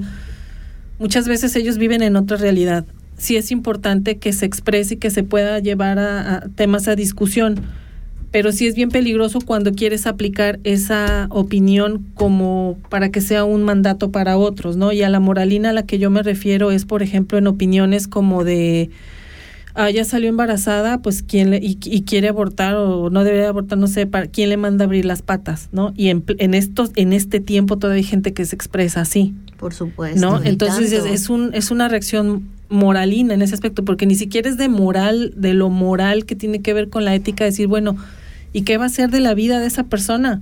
muchas veces ellos viven en otra realidad. Sí es importante que se exprese y que se pueda llevar a, temas a discusión, pero sí es bien peligroso cuando quieres aplicar esa opinión como para que sea un mandato para otros, ¿no? Y a la moralina a la que yo me refiero es, por ejemplo, en opiniones como de, ah, ya salió embarazada, pues quién le, y, y quiere abortar o no debe abortar, no sé, para, quién le manda a abrir las patas, ¿no? Y en, en estos, en este tiempo todavía hay gente que se expresa así. Por supuesto. ¿no? Entonces es, es un es una reacción moralina en ese aspecto, porque ni siquiera es de moral, de lo moral que tiene que ver con la ética, decir, bueno, ¿y qué va a ser de la vida de esa persona?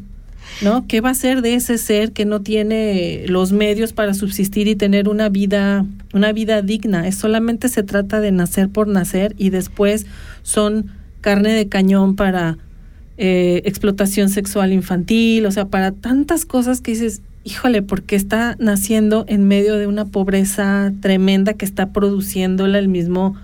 ¿No? ¿Qué va a ser de ese ser que no tiene los medios para subsistir y tener una vida, una vida digna? Es solamente se trata de nacer por nacer y después son carne de cañón para eh, explotación sexual infantil, o sea, para tantas cosas que dices, híjole, porque está naciendo en medio de una pobreza tremenda que está produciéndola el mismo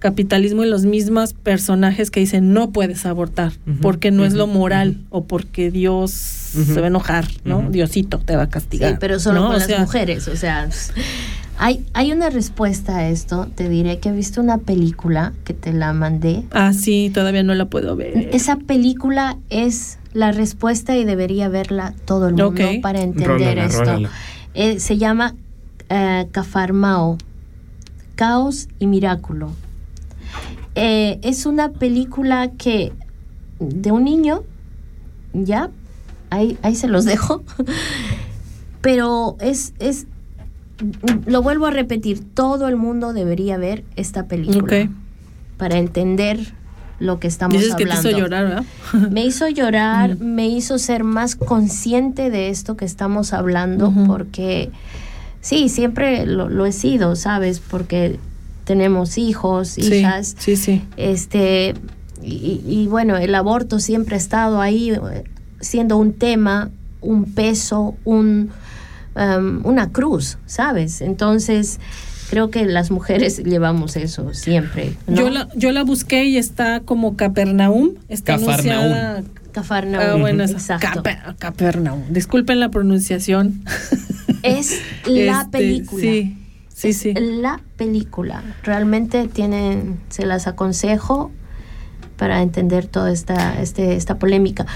capitalismo y los mismos personajes que dicen no puedes abortar porque no es lo moral o porque Dios se va a enojar, ¿no? Diosito te va a castigar. Sí, pero solo ¿no? con O las sea, mujeres, o sea, hay, hay una respuesta a esto, te diré que he visto una película que te la mandé. Ah, sí, todavía no la puedo ver. Esa película es la respuesta y debería verla todo el mundo para entender Rólala, esto. rólala. Eh, se llama eh, Cafarmao, Caos y Miraculo. Eh, es una película que de un niño, ya, ahí, ahí se los dejo, pero es, es, lo vuelvo a repetir, todo el mundo debería ver esta película Ok. para entender lo que estamos Dices que te hablando. hizo llorar, ¿verdad? Me hizo llorar, me hizo ser más consciente de esto que estamos hablando, porque sí, siempre lo, lo he sido, ¿sabes? Porque tenemos hijos, Sí, hijas, sí, sí. este, y, y bueno, el aborto siempre ha estado ahí eh, siendo un tema, un peso, un, um, una cruz, ¿sabes? Entonces, creo que las mujeres llevamos eso siempre. ¿no? Yo la, yo la busqué y está como Capernaum. Está Cafarnaún. anunciada. Ah, bueno, esa- exacto. Caper- Capernaum. Disculpen la pronunciación. Es la Este, película. Sí, sí, Es sí. La película. Realmente tienen, se las aconsejo para entender toda esta, este, esta polémica.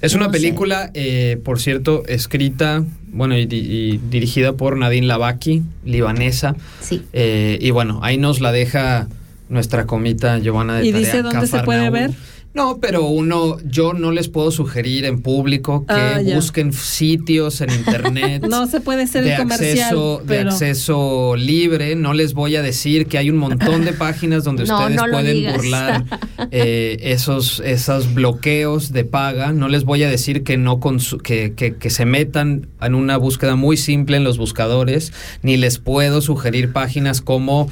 Es una No película, eh, por cierto, escrita, bueno, y, di- y dirigida por Nadine Lavaki, libanesa. Sí. Eh, y bueno, ahí nos la deja nuestra comita Giovanna de ¿Y Tarea, dice dónde se puede ver? No, pero uno, yo no les puedo sugerir en público que Ah, busquen sitios en internet. No se puede ser de comercial, acceso, pero de acceso libre. No les voy a decir que hay un montón de páginas donde No, ustedes no pueden burlar eh, esos, esos bloqueos de paga. No les voy a decir que no que, que, que se metan en una búsqueda muy simple en los buscadores, ni les puedo sugerir páginas como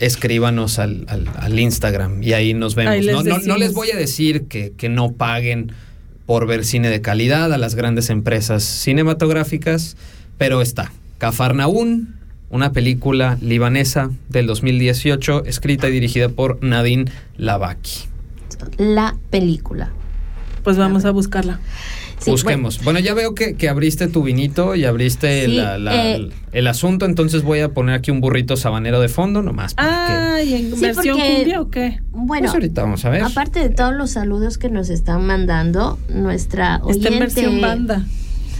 escríbanos al, al- al Instagram y ahí nos vemos. Ahí les no, no- no les voy a decir que, que no paguen por ver cine de calidad a las grandes empresas cinematográficas, pero está. Cafarnaún, una película libanesa del 2018, escrita y dirigida por Nadine Lavaki. La película. Pues vamos a buscarla. Sí, Busquemos. Bueno, ya veo que, que abriste tu vinito y abriste Sí, la- la- eh. el asunto, entonces voy a poner aquí un burrito sabanero de fondo nomás. para que- Ay, ¿en Sí, versión porque- cumbia o qué? Bueno, Pues ahorita vamos a ver. aparte de todos los saludos que nos están mandando, nuestra oyente... Está en versión banda.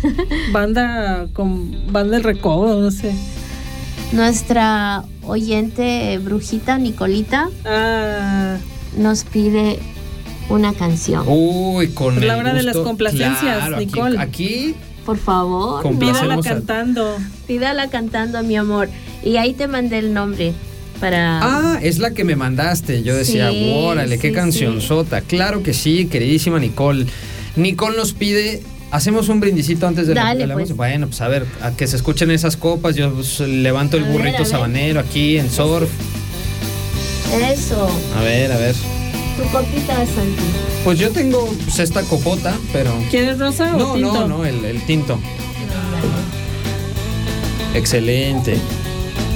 banda con banda del recodo, no sé. Nuestra oyente brujita Nicolita Ah, nos pide una canción. Uy, con Es la el hora de las complacencias, Claro, Nicole. Aquí, Por favor, pídala cantando. pídala cantando, mi amor. Y ahí te mandé el nombre para... Ah, es la que me mandaste. Yo decía, Sí, órale, qué canción sota. Claro que sí, queridísima Nicole. Nicole nos pide. Hacemos un brindicito antes de la- Dale, la pues. Bueno, pues a ver, a que se escuchen esas copas. Yo pues, levanto el A burrito ver. sabanero aquí en surf. Eso, A ver, a ver. Tu copita, Santi. Pues yo tengo pues, esta copota, pero. ¿Quieres rosa o No, tinto? no, no, el, el tinto. Excelente.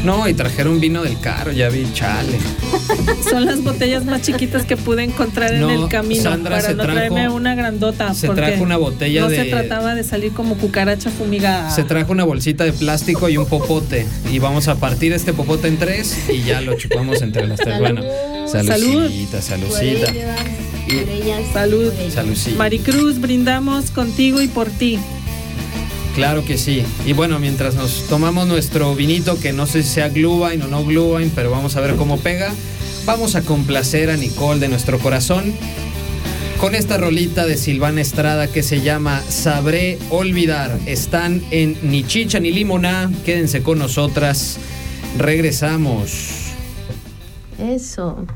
No, y trajeron vino del caro, ya vi, chale. Son las botellas más chiquitas que pude encontrar en No, el camino Sandra para se no trajo- traerme una grandota. se porque trajo una botella no de- se trataba de salir como cucaracha fumigada. Se trajo una bolsita de plástico y un popote. Y vamos a partir este popote en tres y ya lo chupamos entre las tres. Bueno, saludcita, Por saludcita. Salud. Saludcita. Maricruz, brindamos contigo y por ti. Claro que sí. Y bueno, mientras nos tomamos nuestro vinito, que no sé si sea Glühwein o no Glühwein, pero vamos a ver cómo pega, vamos a complacer a Nicole de nuestro corazón con esta rolita de Silvana Estrada que se llama Sabré Olvidar. Están en Ni Chicha ni Limoná. Quédense con nosotras. Regresamos. Eso.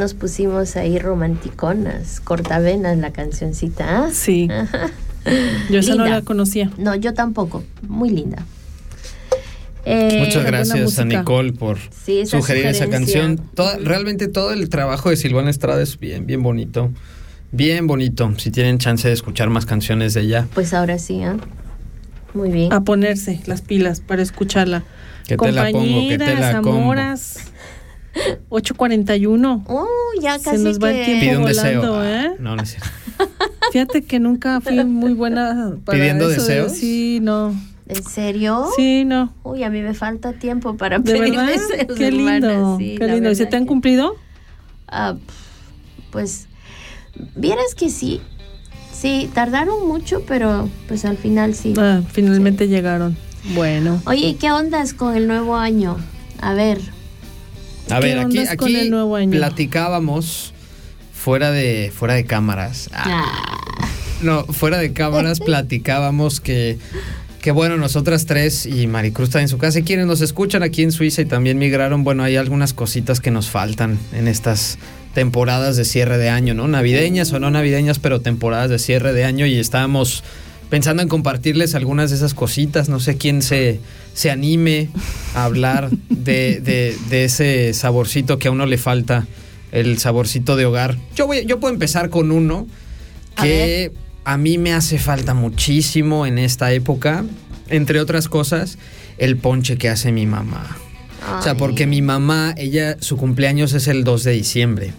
Nos pusimos ahí romanticonas, cortavenas la cancioncita. ¿ah? Sí. Yo esa no la conocía. No, yo tampoco. Muy linda. Eh, Muchas gracias a. Nicole por Sí, esa sugerir esa sugerencia. canción. Toda- realmente todo el trabajo de Silvana Estrada es bien, bien bonito. Bien bonito. Si tienen chance de escuchar más canciones de ella, Pues ahora sí, ¿ah? Muy bien. A ponerse las pilas para escucharla. que te la pongo, que te Compañeras, la. Amoras. 8.41. Oh, ya Se casi nos va el tiempo. Pide un deseo. volando, Ah, ¿eh? No, no es cierto. Fíjate que nunca fui muy buena para ¿Pidiendo eso de- deseos? Sí, no. ¿En serio? Sí, no. Uy, a mí me falta tiempo para ¿De pedir verdad? deseos, Qué lindo. hermana, sí, qué la lindo. ¿Y se verdad te han que- cumplido? Ah, pf, pues, vieras que sí. Sí, tardaron mucho, pero pues al final sí. Ah, finalmente llegaron. Bueno. Oye, ¿y ¿qué ondas con el nuevo año? A ver. A ¿Qué ver, aquí, nuevo año? platicábamos fuera de, fuera de cámaras. Ah, No, fuera de cámaras platicábamos que, que bueno, nosotras tres y Maricruz está en su casa y quienes nos escuchan aquí en Suiza y también migraron, bueno, hay algunas cositas que nos faltan en estas temporadas de cierre de año, ¿no? Navideñas o no navideñas, pero temporadas de cierre de año y estábamos pensando en compartirles algunas de esas cositas, no sé quién se, se anime a hablar de, de- de ese saborcito que a uno le falta, el saborcito de hogar. Yo, voy, yo puedo empezar con uno que a mí me hace falta muchísimo en esta época, entre otras cosas, el ponche que hace mi mamá. O sea, porque mi mamá, ella, su cumpleaños es el 2 de diciembre.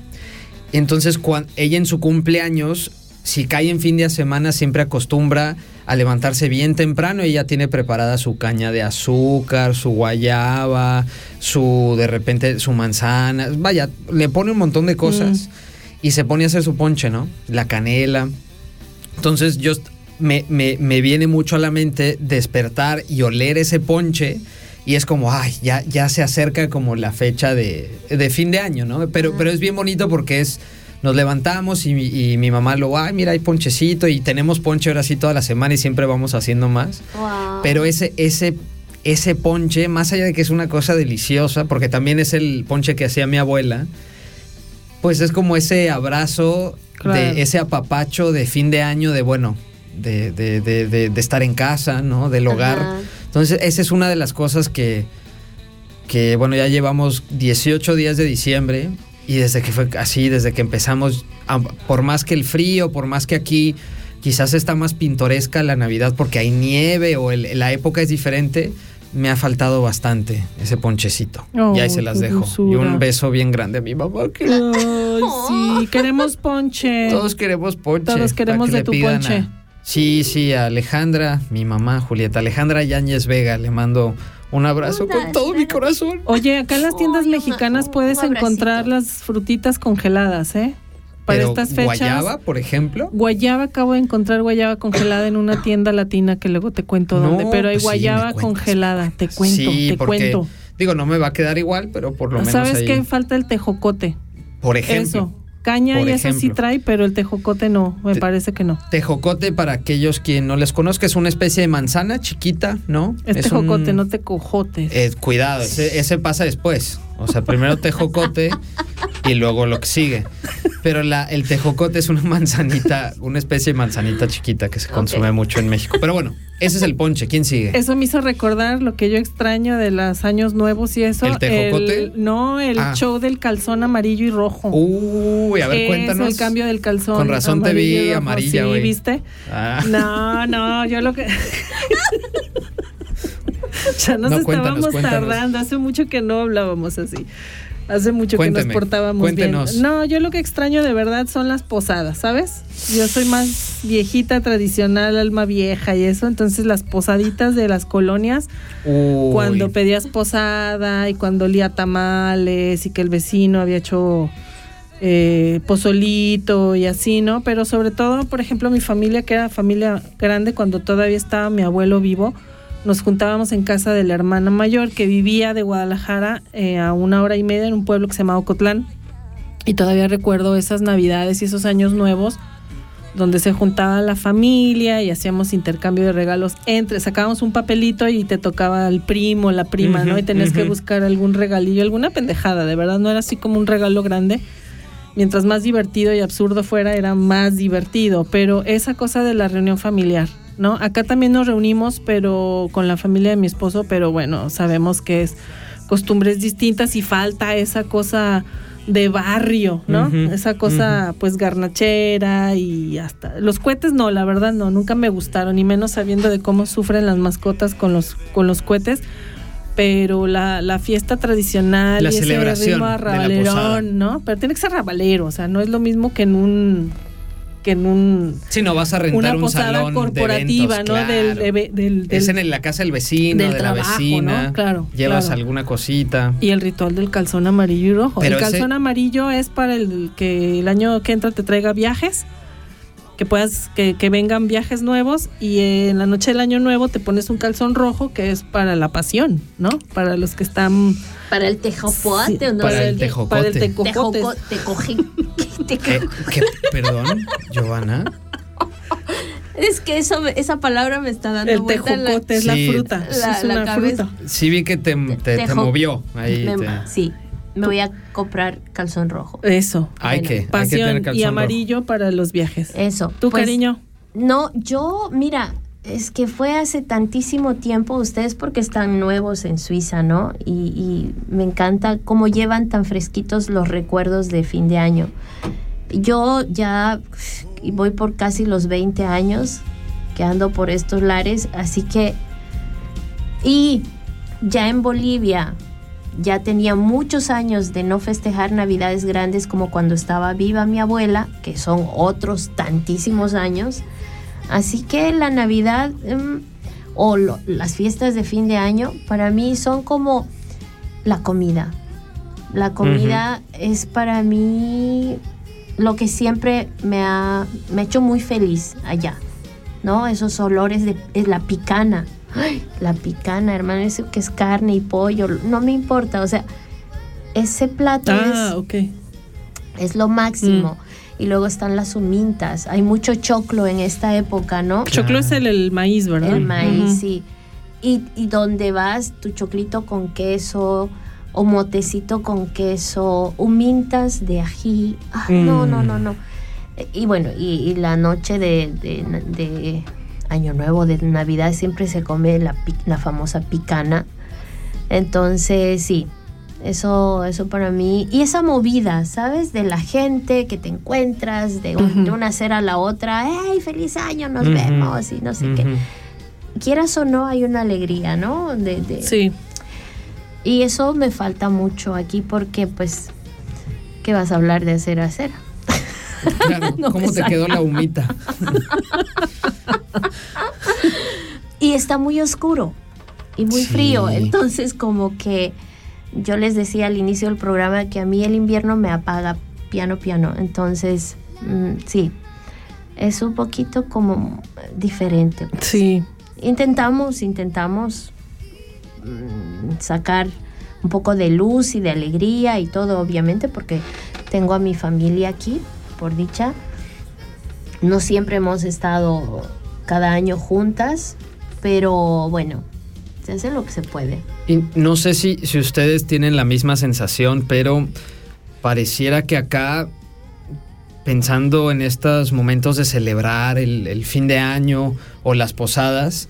Entonces, cuando ella en su cumpleaños, si cae en fin de semana, siempre acostumbra a levantarse bien temprano. Ella tiene preparada su caña de azúcar, su guayaba, su, de repente, su manzana. Vaya, le pone un montón de cosas y se pone a hacer su ponche, ¿no? La canela. Entonces, yo me, me- me viene mucho a la mente despertar y oler ese ponche. Y es como, ay, ya, ya se acerca como la fecha de, de fin de año, ¿no? Pero, pero es bien bonito porque es, nos levantamos y, mi- y mi mamá lo, ay, mira, hay ponchecito y tenemos ponche ahora sí toda la semana y siempre vamos haciendo más. Wow. Pero ese, ese, ese ponche, más allá de que es una cosa deliciosa, porque también es el ponche que hacía mi abuela, pues es como ese abrazo, Claro. de ese apapacho de fin de año, de bueno, de, de- de- de- de estar en casa, ¿no? Del hogar. Ajá. Entonces, esa es una de las cosas que, que, bueno, ya llevamos 18 días de diciembre y desde que fue así, desde que empezamos, a- por más que el frío, por más que aquí quizás está más pintoresca la Navidad porque hay nieve o el- la época es diferente, me ha faltado bastante ese ponchecito. Oh, y ahí se las qué dejo. Y un beso bien grande a mi mamá. que Ay, sí, queremos ponche. Todos queremos ponche. Todos queremos que de tu ponche. a- Sí, sí, a Alejandra, mi mamá, Julieta. Alejandra Yáñez Vega, le mando un abrazo Hola, con todo mi corazón. Oye, acá en las tiendas mexicanas puedes encontrar las frutitas congeladas, ¿eh? Para Pero estas fechas. guayaba, por ejemplo. Guayaba, acabo de encontrar guayaba congelada en una tienda latina que luego te cuento No, dónde, pero hay pues guayaba cuentas, congelada, te cuento, sí, te porque cuento. digo, no me va a quedar igual, pero por lo menos ¿Sabes ahí, qué? Falta el tejocote. por ejemplo. Eso. Caña Por y eso sí ejemplo. trae, pero el tejocote no, me Te- parece que no. Tejocote, para aquellos quien no les conozca, es una especie de manzana chiquita, ¿no? Es, tejocote, no tejojotes. Eh, cuidado, ese, ese pasa después. O sea, primero tejocote y luego lo que sigue. Pero la, el tejocote es una manzanita, una especie de manzanita chiquita que se consume mucho en México. Pero bueno, ese es el ponche. ¿Quién sigue? Eso me hizo recordar lo que yo extraño de los años nuevos y eso. ¿El tejocote? El- no, el Ah. show del calzón amarillo y rojo. Uy, a ver, cuéntanos. el cambio del calzón. Con razón te vi amarillo y rojo. amarilla, Sí, güey. ¿viste? Ah. No, no, yo lo que. ya nos No, cuéntanos, estábamos cuéntanos. tardando. Hace mucho que no hablábamos así. Hace mucho que nos portábamos cuéntenos. bien. No, yo lo que extraño de verdad son las posadas, ¿sabes? Yo soy más viejita, tradicional, alma vieja y eso. Entonces las posaditas de las colonias, Uy. cuando pedías posada y cuando olía tamales y que el vecino había hecho eh, pozolito y así, ¿no? Pero sobre todo, por ejemplo, mi familia, que era familia grande, cuando todavía estaba mi abuelo vivo, nos juntábamos en casa de la hermana mayor que vivía de Guadalajara eh, a una hora y media en un pueblo que se llamaba Ocotlán. Y todavía recuerdo esas navidades y esos años nuevos donde se juntaba la familia y hacíamos intercambio de regalos entre, sacábamos un papelito y te tocaba el primo, la prima, ¿no? Y tenías que buscar algún regalillo, alguna pendejada, de verdad, no era así como un regalo grande. Mientras más divertido y absurdo fuera, era más divertido, pero esa cosa de la reunión familiar, ¿no? Acá también nos reunimos, pero con la familia de mi esposo, pero bueno, sabemos que es costumbres distintas y falta esa cosa de barrio, ¿no? Esa cosa pues garnachera y hasta los cohetes no, la verdad no, nunca me gustaron, ni menos sabiendo de cómo sufren las mascotas con los con los cohetes. Pero la, la fiesta tradicional La y ese celebración ritmo de la ¿no? Pero tiene que ser rabalero, o sea, no es lo mismo que en un que en un Si no vas a rentar una un posada salón corporativa, de eventos, ¿no? claro. Del, eve- del, es del- en la casa del vecino, del de la trabajo, vecina. ¿no? Claro, Llevas claro. alguna cosita. y el ritual del calzón amarillo y rojo. Pero el ese- calzón amarillo es para el que el año que entra te traiga viajes, que puedas que, que vengan viajes nuevos y en la noche del año nuevo te pones un calzón rojo que es para la pasión, ¿no? Para los que están Para el tejopoate, Sí, ¿o no para el tejocote. para el tecojotes. Tejoco- tecoji- ¿Qué, qué- perdón, Giovanna? Es que eso, me- esa palabra me está dando El vuelta tejocote es Sí. la fruta, La- es la una cabeza. fruta. Sí vi que te, te, te movió. Ahí Me- te- Sí, me voy a comprar calzón rojo. Eso. Hay Bueno, que, hay que Pasión tener calzón y rojo. amarillo para los viajes. Eso. ¿Tu pues, cariño? No, yo, mira, es que fue hace tantísimo tiempo, ustedes porque están nuevos en Suiza, ¿no? Y, y me encanta cómo llevan tan fresquitos los recuerdos de fin de año. Yo ya y voy por casi los 20 años que ando por estos lares, así que... Y ya en Bolivia ya tenía muchos años de no festejar navidades grandes como cuando estaba viva mi abuela, que son otros tantísimos años. Así que la Navidad em, o lo- las fiestas de fin de año para mí son como la comida. La comida es para mí lo que siempre me ha, me ha hecho muy feliz allá. ¿No? Esos olores de es la picana. ¡Ay! La picana, hermano, eso que es carne y pollo, no me importa. O sea, ese plato Ah, es, ok. es lo máximo. Y luego están las humintas. Hay mucho choclo en esta época, ¿no? Choclo es el, el maíz, ¿verdad? El maíz, sí. Y, y donde vas, tu choclito con queso, o motecito con queso, humintas de ají. Ah, No, no, no, no. Y bueno, y, y la noche de, de- de Año Nuevo, de Navidad, siempre se come la, famosa picana. Entonces, sí, eso, eso para mí. Y esa movida, ¿sabes? De la gente que te encuentras, de, un- Ujú. de una acera a la otra. ¡Hey, feliz año! Nos vemos y no sé qué. Quieras o no, hay una alegría, ¿no? De, de- Sí. Y eso me falta mucho aquí porque, pues, ¿qué vas a hablar de acera a acera? Claro, No ¿cómo te quedó la humita? Y está muy oscuro y muy Sí. frío. Entonces, como que yo les decía al inicio del programa que a mí el invierno me apaga piano, piano. Entonces, mm, sí, es un poquito como diferente. pues. Sí. Intentamos, intentamos mm, sacar un poco de luz y de alegría y todo, obviamente, porque tengo a mi familia aquí, por dicha. No siempre hemos estado cada año juntas, pero bueno, se hace lo que se puede. Y no sé si, si ustedes tienen la misma sensación, pero pareciera que acá, pensando en estos momentos de celebrar el, el fin de año o las posadas,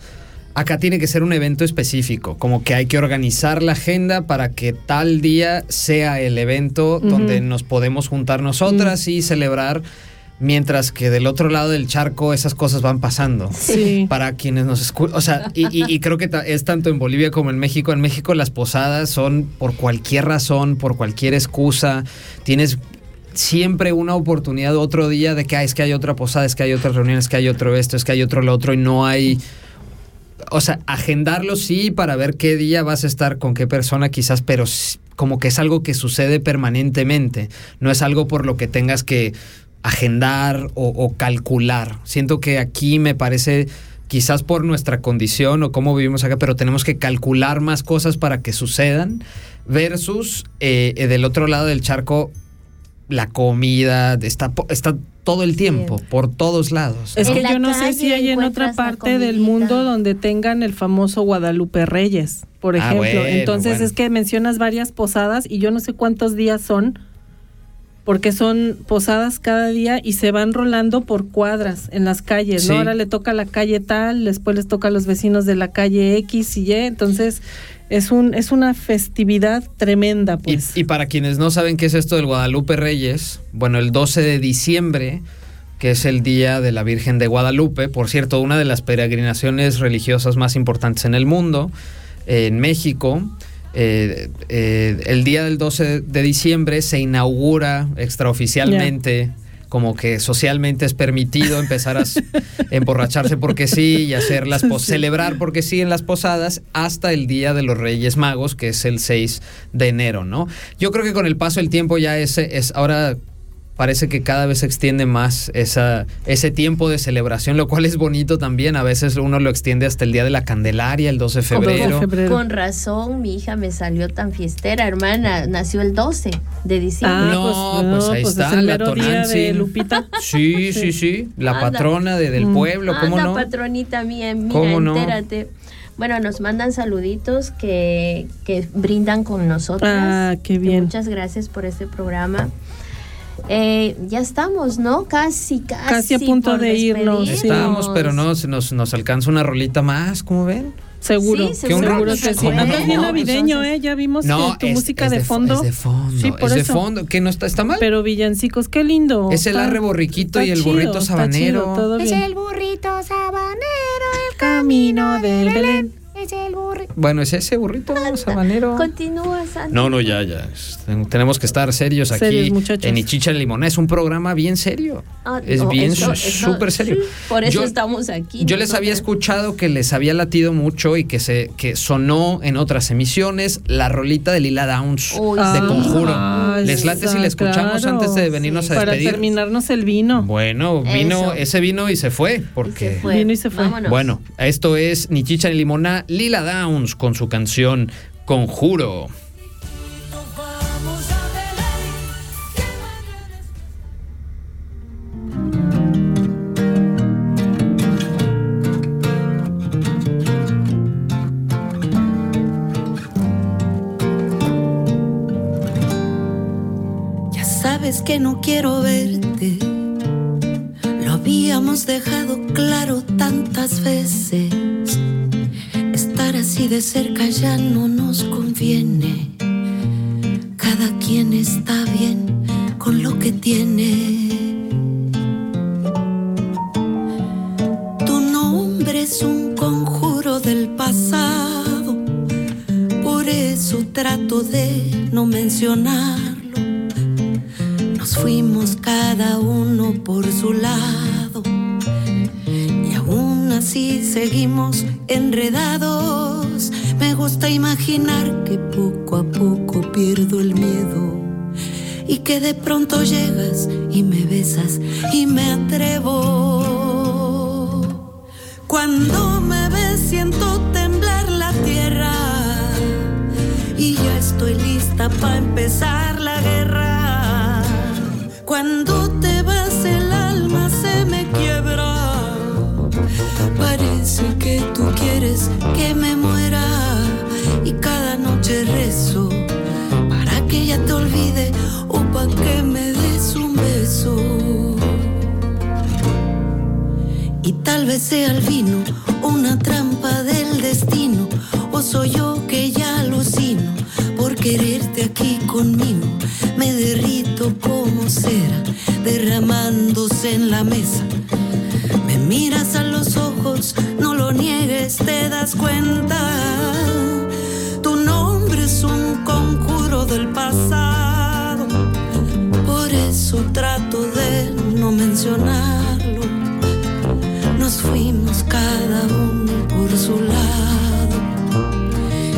acá tiene que ser un evento específico, como que hay que organizar la agenda para que tal día sea el evento donde nos podemos juntar nosotras y celebrar Mientras que del otro lado del charco esas cosas van pasando. Sí. Para quienes nos escuchan. O sea, y, y- y creo que es tanto en Bolivia como en México. En México las posadas son por cualquier razón, por cualquier excusa. Tienes siempre una oportunidad otro día de que "Ah, es que hay otra posada, es que hay otras reuniones, es que hay otro esto, es que hay otro lo otro y no hay... O sea, agendarlo sí para ver qué día vas a estar con qué persona quizás, pero como que es algo que sucede permanentemente. No es algo por lo que tengas que agendar o, calcular. Siento que aquí me parece quizás por nuestra condición o cómo vivimos acá, pero tenemos que calcular más cosas para que sucedan versus eh, eh, del otro lado del charco la comida está, está todo el tiempo, por todos lados. Es ¿no? que yo no sé si hay en otra parte del mundo donde tengan el famoso Guadalupe Reyes, por Ah, ejemplo. bueno, Entonces bueno. es que mencionas varias posadas y yo no sé cuántos días son, porque son posadas cada día y se van rolando por cuadras en las calles, ¿no? Sí. Ahora le toca la calle tal, después les toca a los vecinos de la calle X y Y, entonces es un es una festividad tremenda, Y, pues. y para quienes no saben qué es esto del Guadalupe Reyes, bueno, el 12 de diciembre, que es el día de la Virgen de Guadalupe, por cierto, una de las peregrinaciones religiosas más importantes en el mundo, eh, en México. eh, eh, el día del 12 de diciembre se inaugura extraoficialmente, como que socialmente es permitido empezar a emborracharse porque sí y hacer las pos- celebrar porque sí en las posadas hasta el día de los Reyes Magos, que es el 6 de enero, ¿no? Yo creo que con el paso del tiempo ya ese es ahora parece que cada vez se extiende más esa, ese tiempo de celebración, lo cual es bonito también. A veces uno lo extiende hasta el día de la Candelaria, el 12 de febrero. febrero. Con razón, mi hija me salió tan fiestera, hermana. Nació el 12 de diciembre. Ah, No, pues ahí es está, el la Tonantzin. Lupita. Sí, sí, sí. La Anda. patrona de- del Mm. pueblo, ¿cómo Anda, no? patronita mía, mira, ¿Cómo no? entérate. Bueno, nos mandan saluditos que, que brindan con nosotras. Ah, qué bien. Muchas gracias por este programa. Eh, ya estamos, ¿no? Casi, casi. Casi a punto de irnos. Estamos, pero no, se nos, nos alcanza una rolita más, ¿cómo ven? Seguro, Sí, seguro seguro que sí. Andas bien navideño, ¿eh? Ya vimos No, que tu es- música es de, fo- fondo. Es de fondo, Sí, por es de fondo. ¿Que no está, está mal? Pero villancicos, qué lindo. Es el arre borriquito y el chido, burrito sabanero. chido, todo Es el burrito sabanero, el camino de Belén. Es el burrito. Bueno, es ese burrito sabanero. Continúa, Santi. No, no, ya, ya. Tenemos que estar serios aquí Serios, muchachos. en Ichicha Limona. Es un programa bien serio. Ah, es no, bien súper serio. sí, Por eso Yo- estamos aquí. Yo les había escuchado que les había latido mucho y que se que sonó en otras emisiones la rolita de Lila Downs Uy, de. Conjuro. Ah, ¿Les late si la escuchamos claro. antes de venirnos a Para despedir? terminarnos el vino. Bueno, vino, Eso. ese vino y se fue, Y porque... se fue. Vino y se fue. Vámonos. Bueno, esto es Ni Chicha ni Limona, Lila Downs con su canción Conjuro. Ya sabes que no quiero verte. Lo habíamos dejado claro tantas veces. De cerca ya no nos conviene. Cada quien está bien con lo que tiene. Tu nombre es un conjuro del pasado. Por eso trato de no mencionarlo. Nos fuimos cada uno por su lado y aún así seguimos enredados. Me gusta imaginar que poco a poco pierdo el miedo y que de pronto llegas y me besas y me atrevo. Cuando me ves siento temblar la tierra y ya estoy lista para empezar la guerra. Cuando te vas el alma se me quiebra. Parece que tú quieres que me muera ella te olvide o para que me des un beso. Y tal vez sea el vino una trampa del destino, o soy yo que ya alucino por quererte aquí conmigo. Me derrito como cera, derramándose cabeza. Me miras a los ojos, no lo niegues, te das cuenta. Del pasado. Por eso trato de no mencionarlo. Nos fuimos cada uno por su lado.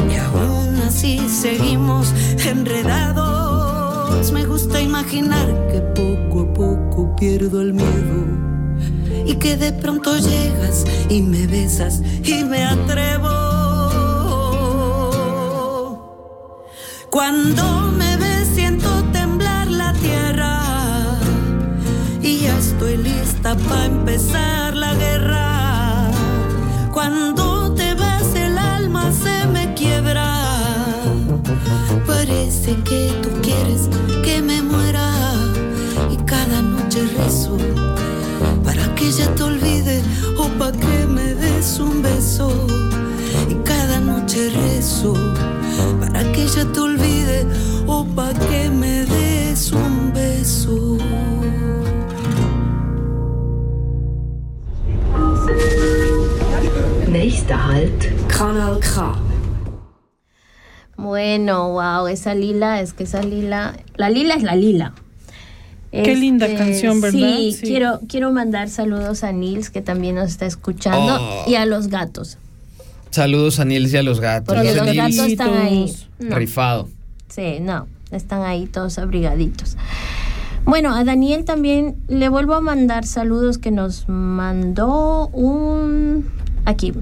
Y aún así seguimos enredados. Me gusta imaginar que poco a poco pierdo el miedo. Y que de pronto llegas y me besas y me atrevo. Cuando me ves siento temblar la tierra y ya estoy lista para empezar la guerra. Cuando te vas el alma se me quiebra. Parece que tú quieres que me muera y cada noche rezo para que ella te olvide o para que me des un beso. Y cada noche rezo para que ella te olvide o para que me des un beso. Nächster Halt. Kanal K. Bueno, wow, esa lila, es que esa lila, la lila es la lila. Qué linda canción, ¿verdad? Sí, Sí. Quiero, quiero mandar saludos a Nils, que también nos está escuchando, Oh. y a los gatos. Saludos a Nils y a los gatos. Los Nils gatos están ahí. No, Rifado. sí, no, están ahí todos abrigaditos. Bueno, a Daniel también le vuelvo a mandar saludos que nos mandó un... Aquí.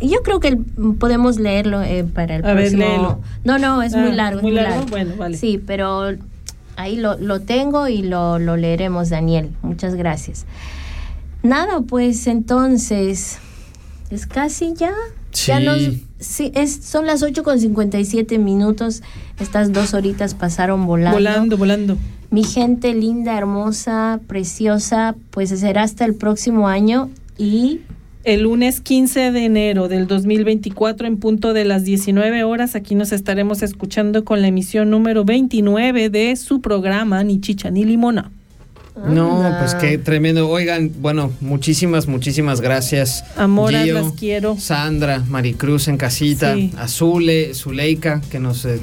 Yo creo que podemos leerlo eh, para el A ver, próximo... léelo. No, no, es Ah, muy largo. es muy muy largo, largo. bueno, vale. Sí, pero ahí lo, lo tengo y lo, lo leeremos, Daniel. Muchas gracias. Nada, pues entonces, es casi ya. Ya Sí. nos, sí, es, son las 8 con 57 minutos. Estas dos horitas pasaron volando. Volando, volando. Mi gente linda, hermosa, preciosa, pues será hasta el próximo año y El lunes 15 de enero del 2024 en punto de las 19 horas aquí nos estaremos escuchando con la emisión número 29 de su programa Ni Chicha ni Limona. No, Anda. pues qué tremendo. Oigan, bueno, muchísimas, muchísimas gracias. Amoras, Gio, las quiero. Sandra, Maricruz en casita, Sí. Azule, Zuleika, que nos eh,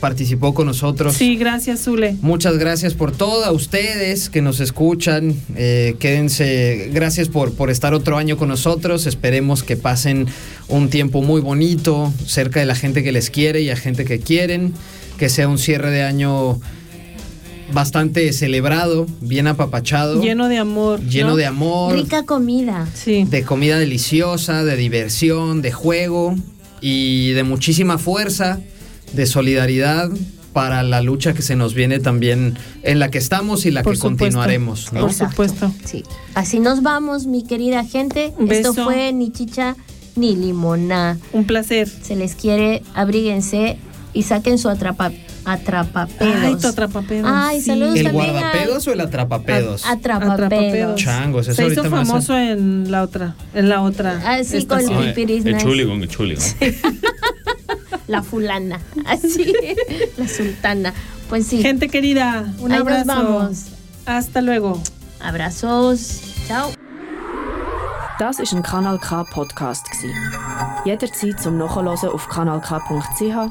participó con nosotros. Sí, gracias Zule. Muchas gracias por todo, a ustedes que nos escuchan. eh, quédense, gracias por, por estar otro año con nosotros. Esperemos que pasen un tiempo muy bonito cerca de la gente que les quiere y a gente que quieren. Que sea un cierre de año bastante celebrado, bien apapachado, Lleno de amor. lleno ¿no? de amor, rica comida. Sí. de comida deliciosa, de diversión, de juego y de muchísima fuerza, de solidaridad para la lucha que se nos viene también en la que estamos y la Por que supuesto. continuaremos. ¿no? Por supuesto. Sí. Así nos vamos, mi querida gente. Un Esto beso. fue ni chicha ni limona. Un placer. Se les quiere, abríguense y saquen su atrapa atrapapedos. Ay, tu atrapapedos. Ay, sí. saludos ¿El también a- guardapedos o el atrapapedos? Atrapapedos. Atrapapedos. Changos, eso Se hizo me hace- famoso en la otra, en la otra. Ah, sí, con estación. el pipiris el nice. chuligón, el chuligón. La fulana. Así. la sultana. Pues sí. Gente querida, un Ahí nos abrazo. vamos. Hasta luego. Abrazos. Chao. Das ist ein Kanal K Podcast gsi. Jederzeit zum Nachhören auf kanalk.ch